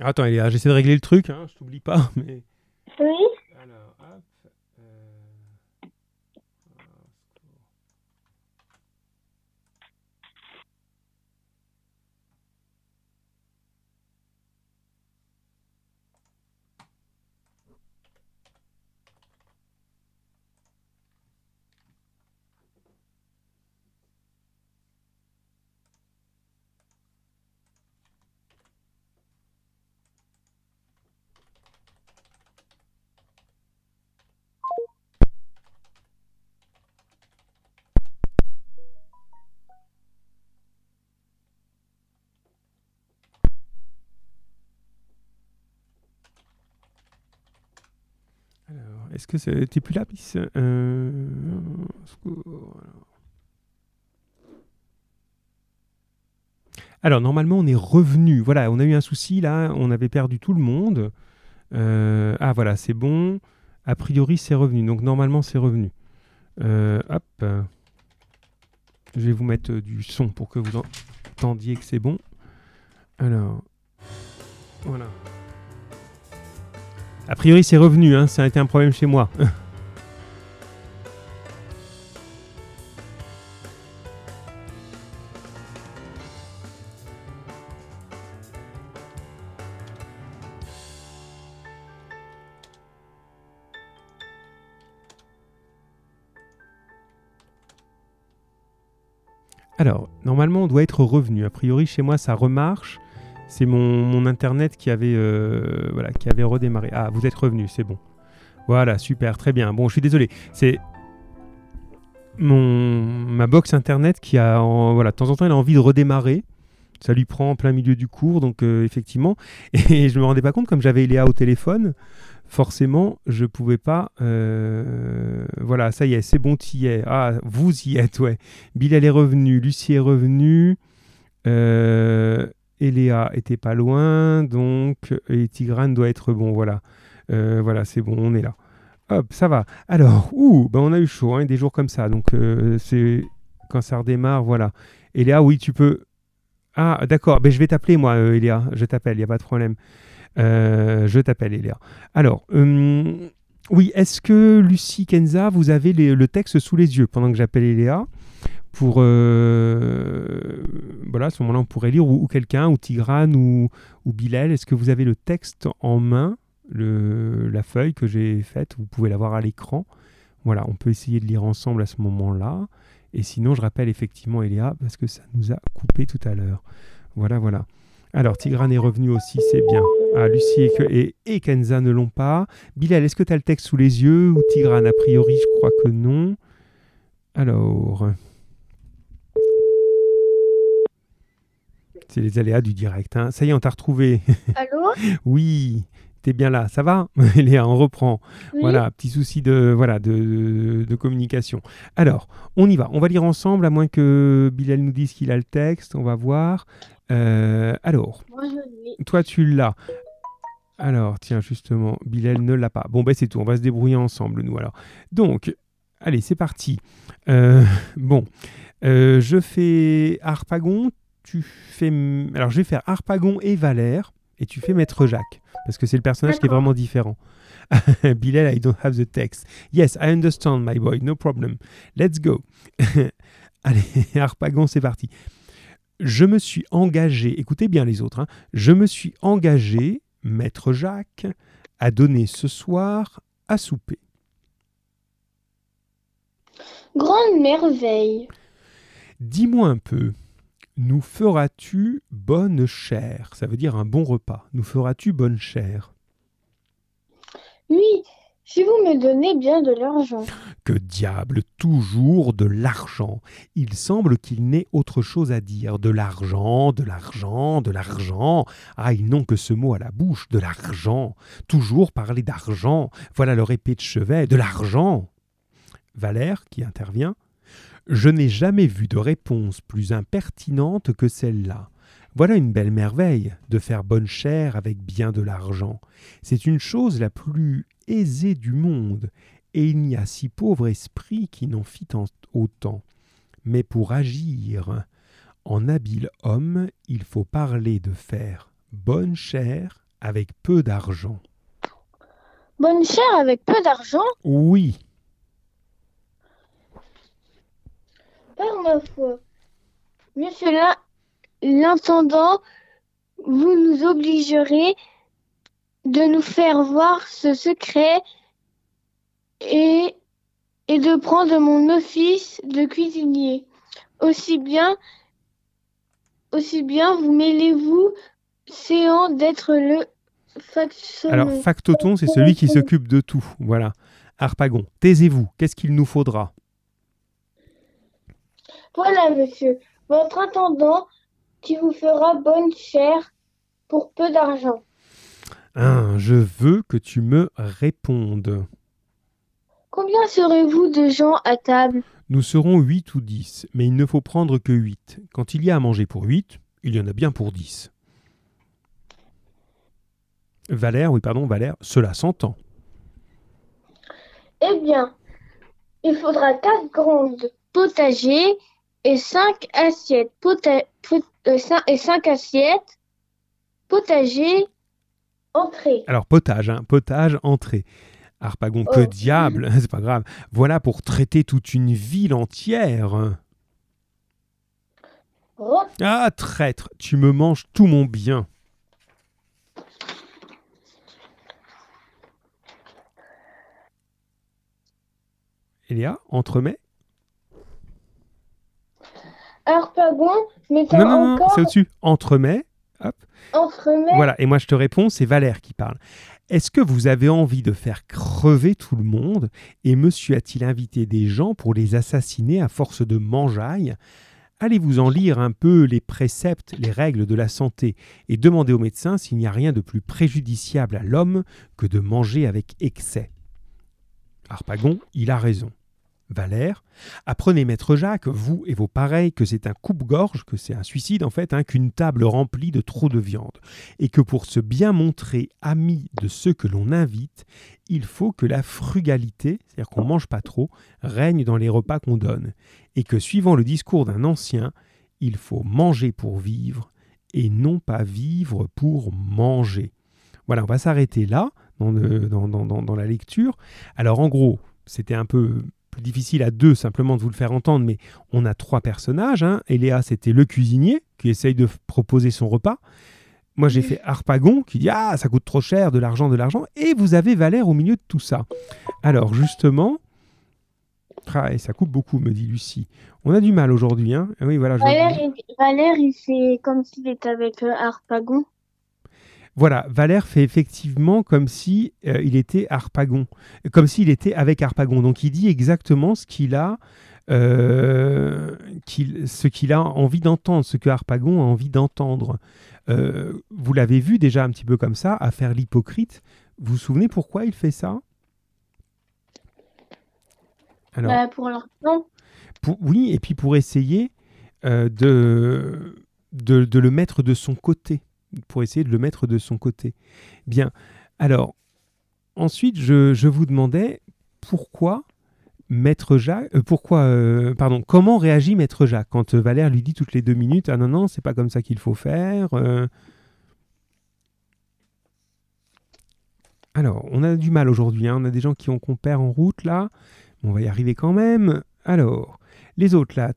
Attends, j'essaie de régler le truc, hein, je t'oublie pas. Mais... Oui. Alors, hop. Que plus là, Miss Euh. Alors, normalement, on est revenu. Voilà, on a eu un souci là, on avait perdu tout le monde. Euh, ah, voilà, c'est bon. A priori, c'est revenu. Donc, normalement, c'est revenu. Euh, hop. Je vais vous mettre euh, du son pour que vous entendiez que c'est bon. Alors, voilà. A priori, c'est revenu, hein, ça a été un problème chez moi. Alors, normalement, on doit être revenu. A priori, chez moi, ça remarche. C'est mon, internet qui avait, euh, qui avait redémarré. Ah, vous êtes revenu, c'est bon. Voilà, super, très bien. Bon, je suis désolé. C'est mon ma box internet qui a, en- voilà, de temps en temps, elle a envie de redémarrer. Ça lui prend en plein milieu du cours, donc euh, effectivement. Et je me rendais pas compte, comme j'avais Léa au téléphone, forcément, je pouvais pas. euh, voilà, ça y est, c'est bon, tu y es. Ah, vous y êtes, ouais. Bill, elle est revenue. Lucie est revenue. Et Léa était pas loin, donc. Et Tigrane doit être bon, voilà. Euh, voilà, c'est bon, on est là. Hop, ça va. Alors, ouh, ben on a eu chaud, hein, des jours comme ça. Donc, euh, c'est quand ça redémarre, voilà. Et Léa, oui, tu peux. Ah, d'accord. Ben, je vais t'appeler, moi, euh, Eléa. Je t'appelle, il n'y a pas de problème. Euh, je t'appelle, Eléa. Alors, hum, oui, est-ce que Lucie, Kenza, vous avez le texte sous les yeux pendant que j'appelle Eléa? Pour euh, voilà à ce moment-là on pourrait lire ou, quelqu'un ou Tigrane ou, ou Bilal est-ce que vous avez le texte en main le, la feuille que j'ai faite? Vous pouvez la voir à l'écran. Voilà on peut essayer de lire ensemble à ce moment-là. Et sinon je rappelle effectivement Eléa parce que ça nous a coupé tout à l'heure. Voilà voilà. Alors Tigrane est revenu aussi c'est bien. Ah, Lucie et, et, et Kenza ne l'ont pas. Bilal est-ce que tu as le texte sous les yeux ou Tigrane a priori je crois que non. Alors C'est les aléas du direct. hein. Ça y est, on t'a retrouvé. Allô? Oui, t'es bien là. Ça va? Léa, on reprend. Oui. Voilà, petit souci de, voilà, de, de communication. Alors, on y va. On va lire ensemble, à moins que Bilal nous dise qu'il a le texte. On va voir. Euh, alors, Moi, je l'ai. toi, tu l'as. Alors, tiens, justement, Bilal ne l'a pas. Bon, ben c'est tout. On va se débrouiller ensemble, nous, alors. Donc, allez, c'est parti. Euh, bon, Euh, je fais Harpagon. Tu fais. Alors, je vais faire Harpagon et Valère. Et tu fais Maître Jacques. Parce que c'est le personnage qui est vraiment différent. Bilal, I don't have the text. Yes, I understand, my boy. No problem. Let's go. allez, Harpagon, c'est parti. Je me suis engagé, écoutez bien les autres, hein, je me suis engagé, maître Jacques, à donner ce soir à souper. Grande merveille. Dis-moi un peu, nous feras-tu bonne chère Ça veut dire un bon repas. Nous feras-tu bonne chère Oui, si vous me donnez bien de l'argent. Que diable, toujours de l'argent. Il semble qu'il n'ait autre chose à dire. De l'argent, de l'argent, de l'argent. Ah, ils n'ont que ce mot à la bouche, de l'argent. Toujours parler d'argent. Voilà leur épée de chevet, de l'argent. Valère, qui intervient. Je n'ai jamais vu de réponse plus impertinente que celle-là. Voilà une belle merveille, de faire bonne chère avec bien de l'argent. C'est une chose la plus aisée du monde, et il n'y a si pauvre esprit qui n'en fit autant. Mais pour agir en habile homme, il faut parler de faire bonne chère avec peu d'argent. Bonne chère avec peu d'argent, Oui, par ma foi. Monsieur l'in- l'intendant, vous nous obligerez de nous faire voir ce secret et, et de prendre mon office de cuisinier. Aussi bien, aussi bien vous mêlez-vous, séant d'être le factionnaire. alors factoton, c'est celui qui s'occupe de tout. Voilà. Harpagon, taisez-vous, qu'est-ce qu'il nous faudra? Voilà, monsieur, votre intendant qui vous fera bonne chère pour peu d'argent. Hein, Je veux que tu me répondes. Combien serez-vous de gens à table? Nous serons huit ou dix, mais il ne faut prendre que huit. Quand il y a à manger pour huit, il y en a bien pour dix. Valère, oui, pardon, Valère, cela s'entend. Eh bien, il faudra quatre grandes potagers et cinq assiettes pota- pot- euh, cin- et cinq assiettes potager entrée. Alors, potage, hein, potage, entrée. Harpagon, que Oh. diable, c'est pas grave. Voilà pour traiter toute une ville entière. Ro- Ah, traître, tu me manges tout mon bien. Elia, entremets Harpagon mais Non, non, non, c'est au-dessus. Entremets. Hop. Entremets. Voilà, et moi je te réponds, c'est Valère qui parle. Est-ce que vous avez envie de faire crever tout le monde Et monsieur a-t-il invité des gens pour les assassiner à force de mangeaille Allez-vous en lire un peu les préceptes, les règles de la santé et demandez au médecin s'il n'y a rien de plus préjudiciable à l'homme que de manger avec excès? Harpagon, il a raison. Valère, apprenez maître Jacques, vous et vos pareils, que c'est un coupe-gorge, que c'est un suicide en fait, hein, qu'une table remplie de trop de viande, et que pour se bien montrer ami de ceux que l'on invite, il faut que la frugalité, c'est-à-dire qu'on mange pas trop, règne dans les repas qu'on donne, et que suivant le discours d'un ancien, il faut manger pour vivre, et non pas vivre pour manger. Voilà, on va s'arrêter là dans la lecture. Alors en gros, c'était un peu difficile à deux simplement de vous le faire entendre, mais on a trois personnages. Hein. Eléa, c'était le cuisinier qui essaye de proposer son repas. Moi, j'ai fait Harpagon qui dit Ah, ça coûte trop cher, de l'argent, de l'argent. Et vous avez Valère au milieu de tout ça. Alors, justement, ah, et ça coupe beaucoup, me dit Lucie. On a du mal aujourd'hui. Hein. Oui, voilà, Valère, il, Valère, il fait comme s'il était avec euh, Harpagon. Voilà, Valère fait effectivement comme si euh, il était Harpagon, comme s'il était avec Harpagon. Donc il dit exactement ce qu'il a, euh, ce qu'il a envie d'entendre, ce que Harpagon a envie d'entendre. Euh, vous l'avez vu déjà un petit peu comme ça, à faire l'hypocrite. Vous vous souvenez pourquoi il fait ça? Alors, bah, Pour. Oui, et puis pour essayer de, de le mettre de son côté pour essayer de le mettre de son côté. Bien. Alors, ensuite, je, vous demandais pourquoi Maître Jacques, euh, pourquoi, euh, pardon, comment réagit Maître Jacques quand euh, Valère lui dit toutes les deux minutes, ah non non, c'est pas comme ça qu'il faut faire. Alors, on a du mal aujourd'hui, hein. on a des gens qui ont compère en route là, on va y arriver quand même. Alors, les autres là,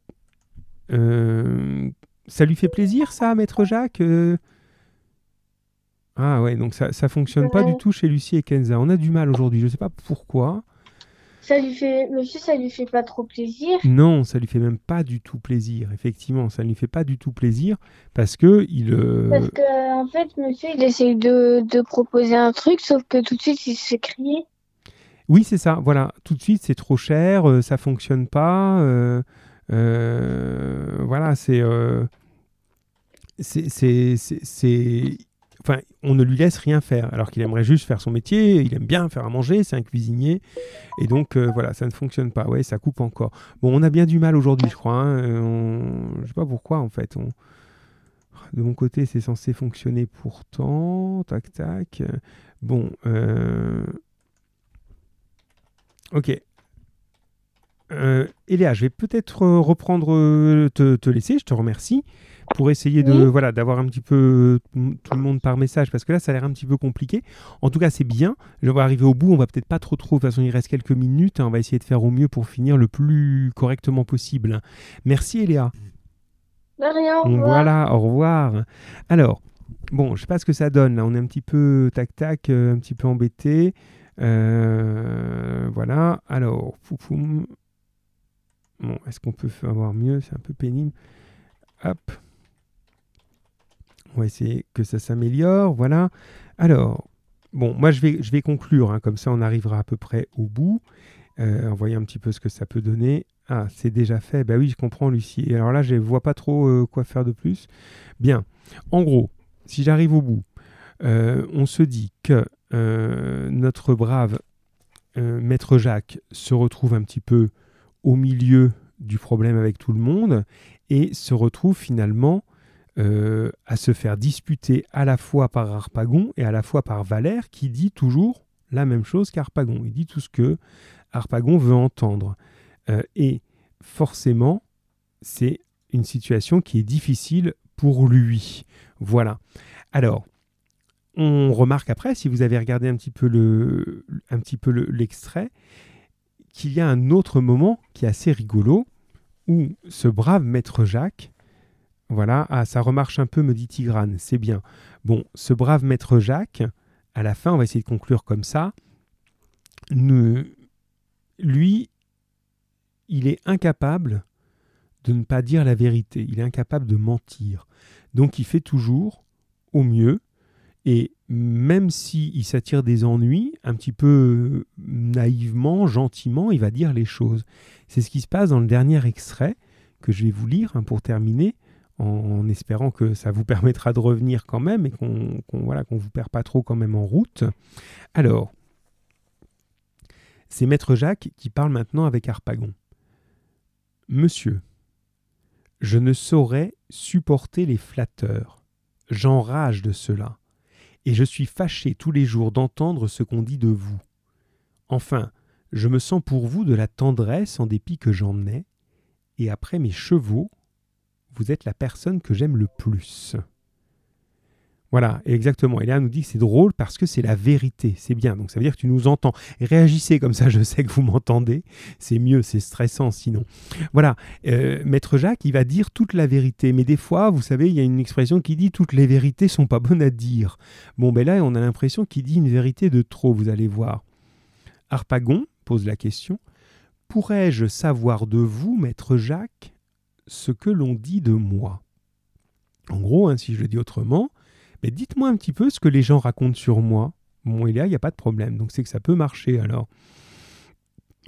ça lui fait plaisir ça, Maître Jacques ah ouais, donc ça ne fonctionne pas du tout chez Lucie et Kenza. On a du mal aujourd'hui, je ne sais pas pourquoi. Ça lui fait, monsieur, ça lui fait pas trop plaisir. Non, ça lui fait même pas du tout plaisir. Effectivement, ça ne lui fait pas du tout plaisir parce que il. Euh, parce que en fait, monsieur, il essaye de, de, proposer un truc, sauf que tout de suite, il se fait crier. Oui, c'est ça. Voilà, tout de suite, c'est trop cher, euh, ça fonctionne pas. Euh, voilà, c'est c'est enfin, on ne lui laisse rien faire, alors qu'il aimerait juste faire son métier, il aime bien faire à manger, c'est un cuisinier, et donc euh, voilà, ça ne fonctionne pas, ouais, ça coupe encore. Bon, on a bien du mal aujourd'hui, je crois, hein. euh, je sais pas pourquoi en fait. De mon côté, c'est censé fonctionner pourtant, tac tac. Bon, euh... ok. Euh, Eléa, je vais peut-être reprendre, te, laisser, je te remercie pour essayer de voilà d'avoir un petit peu euh, tout le monde par message parce que là ça a l'air un petit peu compliqué. En tout cas c'est bien. Je vais arriver au bout. On va peut-être pas trop trop. De toute façon il reste quelques minutes. Hein. On va essayer de faire au mieux pour finir le plus correctement possible. Merci Eléa. De rien. Au revoir. Voilà. Au revoir. Alors bon je sais pas ce que ça donne là. On est un petit peu tac tac euh, un petit peu embêté. Euh, voilà. Alors Bon, est-ce qu'on peut avoir mieux? C'est un peu pénible. Hop. On va essayer que ça s'améliore. Voilà. Alors, bon, moi je vais, conclure, hein, comme ça on arrivera à peu près au bout, euh, en voyant un petit peu ce que ça peut donner. Ah, c'est déjà fait. Bah oui, je comprends, Lucie. Et alors là, je ne vois pas trop euh, quoi faire de plus. Bien. En gros, si j'arrive au bout, euh, on se dit que notre brave maître Jacques se retrouve un petit peu au milieu du problème avec tout le monde et se retrouve finalement euh, à se faire disputer à la fois par Harpagon et à la fois par Valère, qui dit toujours la même chose qu'Harpagon. Il dit tout ce que Harpagon veut entendre. Euh, et forcément, c'est une situation qui est difficile pour lui. Voilà. Alors, on remarque après, si vous avez regardé un petit peu le, un petit peu l'extrait, qu'il y a un autre moment qui est assez rigolo, où ce brave maître Jacques voilà, ah, ça remarche un peu, me dit Tigrane, c'est bien. Bon, ce brave maître Jacques, à la fin, on va essayer de conclure comme ça. lui, il est incapable de ne pas dire la vérité. Il est incapable de mentir. Donc il fait toujours au mieux. Et même s'il il s'attire des ennuis, un petit peu naïvement, gentiment, il va dire les choses. C'est ce qui se passe dans le dernier extrait que je vais vous lire hein, pour terminer, en, espérant que ça vous permettra de revenir quand même et qu'on voilà, qu'on vous perd pas trop quand même en route. Alors, c'est Maître Jacques qui parle maintenant avec Harpagon. Monsieur, je ne saurais supporter les flatteurs. J'enrage de cela, et je suis fâché tous les jours d'entendre ce qu'on dit de vous. Enfin, je me sens pour vous de la tendresse en dépit que j'en ai, et après mes chevaux, vous êtes la personne que j'aime le plus. Voilà, exactement. Et là, nous dit que c'est drôle parce que c'est la vérité. C'est bien. Donc, ça veut dire que tu nous entends. réagissez comme ça, je sais que vous m'entendez. C'est mieux, c'est stressant sinon. Voilà. Euh, Maître Jacques, il va dire toute la vérité. Mais des fois, vous savez, il y a une expression qui dit toutes les vérités sont pas bonnes à dire. Bon, ben là, on a l'impression qu'il dit une vérité de trop, vous allez voir. Harpagon pose la question Pourrais-je savoir de vous, Maître Jacques, ce que l'on dit de moi En gros, hein, si je le dis autrement, mais dites-moi un petit peu ce que les gens racontent sur moi. Bon, il y a, il n'y a pas de problème. Donc c'est que ça peut marcher alors.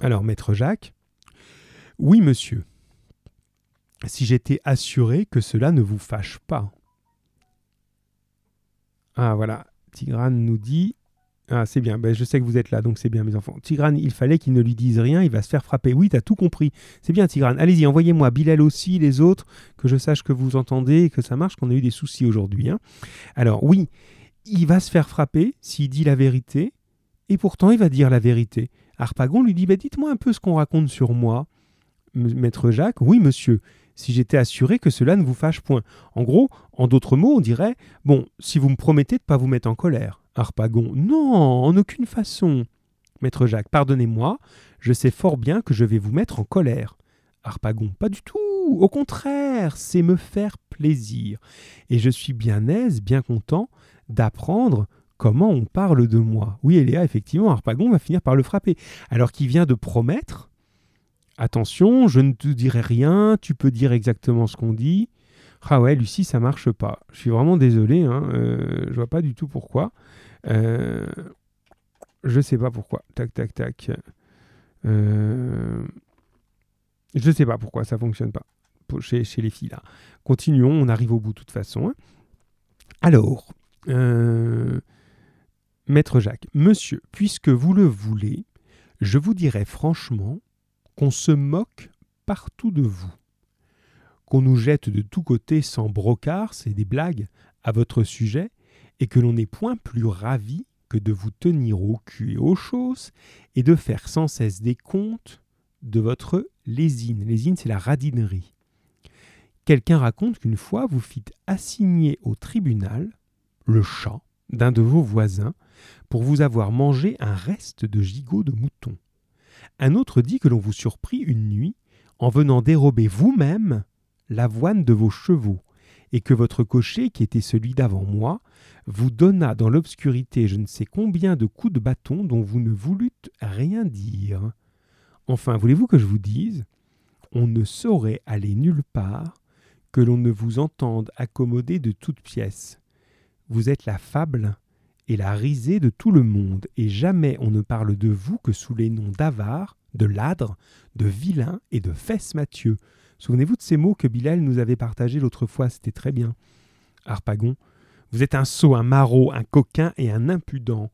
Alors, maître Jacques, oui, monsieur. Si j'étais assuré que cela ne vous fâche pas. Ah voilà, Tigrane nous dit ah, c'est bien. Ben, je sais que vous êtes là, donc c'est bien, mes enfants. Tigrane, il fallait qu'il ne lui dise rien, il va se faire frapper. Oui, tu as tout compris. C'est bien, Tigrane. Allez-y, envoyez-moi Bilal aussi, les autres, que je sache que vous entendez et que ça marche, qu'on a eu des soucis aujourd'hui. Hein. Alors, oui, il va se faire frapper s'il dit la vérité, et pourtant il va dire la vérité. Harpagon lui dit ben, Dites-moi un peu ce qu'on raconte sur moi. Maître Jacques, oui, monsieur si j'étais assuré que cela ne vous fâche point. En gros, en d'autres mots, on dirait Bon, si vous me promettez de ne pas vous mettre en colère. Harpagon. Non, en aucune façon. Maître Jacques, pardonnez-moi, je sais fort bien que je vais vous mettre en colère. Harpagon. Pas du tout. Au contraire, c'est me faire plaisir. Et je suis bien aise, bien content d'apprendre comment on parle de moi. Oui, Eléa, effectivement, Harpagon va finir par le frapper. Alors qu'il vient de promettre Attention, je ne te dirai rien, tu peux dire exactement ce qu'on dit. Ah ouais, Lucie, ça marche pas. Je suis vraiment désolé, hein, euh, je vois pas du tout pourquoi. Euh, je sais pas pourquoi. Tac, tac, tac. Euh, je sais pas pourquoi ça fonctionne pas chez, les filles là. Continuons, on arrive au bout de toute façon. Hein. Alors, euh, Maître Jacques, monsieur, puisque vous le voulez, je vous dirai franchement qu'on se moque partout de vous, qu'on nous jette de tous côtés sans brocard, c'est des blagues, à votre sujet, et que l'on n'est point plus ravi que de vous tenir au cul et aux chausses et de faire sans cesse des comptes de votre lésine. Lésine, c'est la radinerie. Quelqu'un raconte qu'une fois vous fîtes assigner au tribunal le chat d'un de vos voisins pour vous avoir mangé un reste de gigot de mouton. Un autre dit que l'on vous surprit une nuit en venant dérober vous-même l'avoine de vos chevaux, et que votre cocher, qui était celui d'avant moi, vous donna dans l'obscurité je ne sais combien de coups de bâton dont vous ne voulûtes rien dire. Enfin, voulez-vous que je vous dise On ne saurait aller nulle part que l'on ne vous entende accommoder de toutes pièces. Vous êtes la fable et la risée de tout le monde, et jamais on ne parle de vous que sous les noms d'avare, de ladre, de vilain et de fesse Mathieu. Souvenez-vous de ces mots que Bilal nous avait partagés l'autre fois, c'était très bien. Harpagon, vous êtes un sot, un maraud, un coquin et un impudent.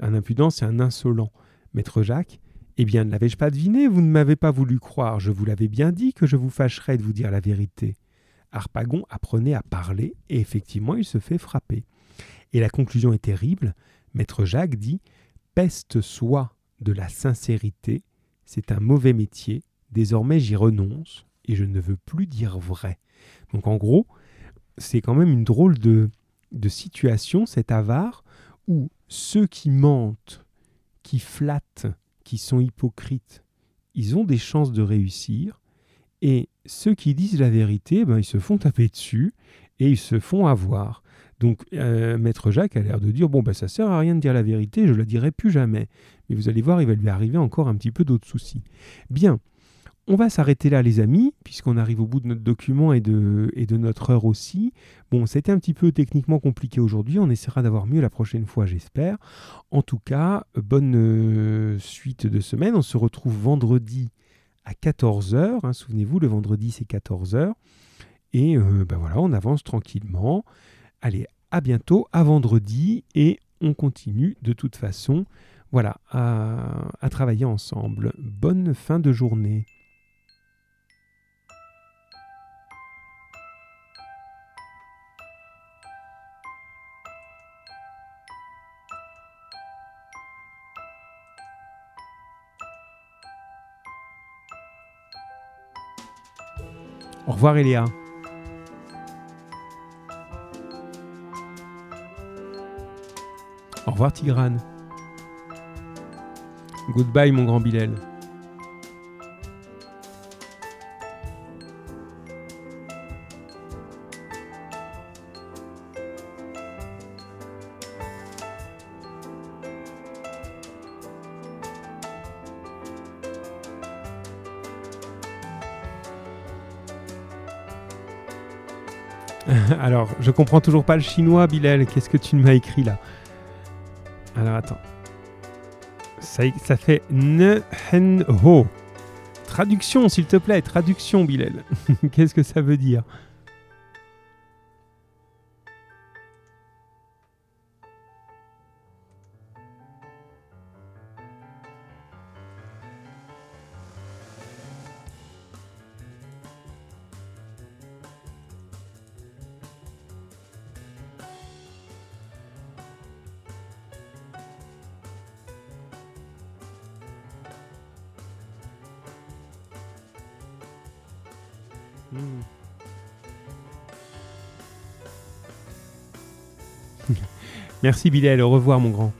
Un impudent, c'est un insolent. Maître Jacques, eh bien, ne l'avais-je pas deviné? Vous ne m'avez pas voulu croire. Je vous l'avais bien dit que je vous fâcherais de vous dire la vérité. Harpagon apprenait à parler, et effectivement, il se fait frapper. Et la conclusion est terrible. Maître Jacques dit Peste soit de la sincérité, c'est un mauvais métier, désormais j'y renonce, et je ne veux plus dire vrai. Donc en gros, c'est quand même une drôle de, situation, cet avare, où ceux qui mentent, qui flattent, qui sont hypocrites, ils ont des chances de réussir, et ceux qui disent la vérité, ben, ils se font taper dessus et ils se font avoir. Donc, euh, Maître Jacques a l'air de dire Bon, ben, ça sert à rien de dire la vérité, je ne la dirai plus jamais. Mais vous allez voir, il va lui arriver encore un petit peu d'autres soucis. Bien, on va s'arrêter là, les amis, puisqu'on arrive au bout de notre document et de, notre heure aussi. Bon, c'était un petit peu techniquement compliqué aujourd'hui. On essaiera d'avoir mieux la prochaine fois, j'espère. En tout cas, bonne euh, suite de semaine. On se retrouve vendredi à 14h. Hein. Souvenez-vous, le vendredi, c'est 14h. Et euh, ben voilà, on avance tranquillement. Allez, à bientôt, à vendredi. Et on continue de toute façon voilà, à travailler ensemble. Bonne fin de journée. Au revoir Eléa. Au revoir Tigrane. Goodbye mon grand Bilal. Je comprends toujours pas le chinois, Bilal. Qu'est-ce que tu m'as écrit là Alors, attends. Ça, fait ne ho. Traduction, s'il te plaît, traduction, Bilal. Qu'est-ce que ça veut dire Merci Bilal, au revoir mon grand.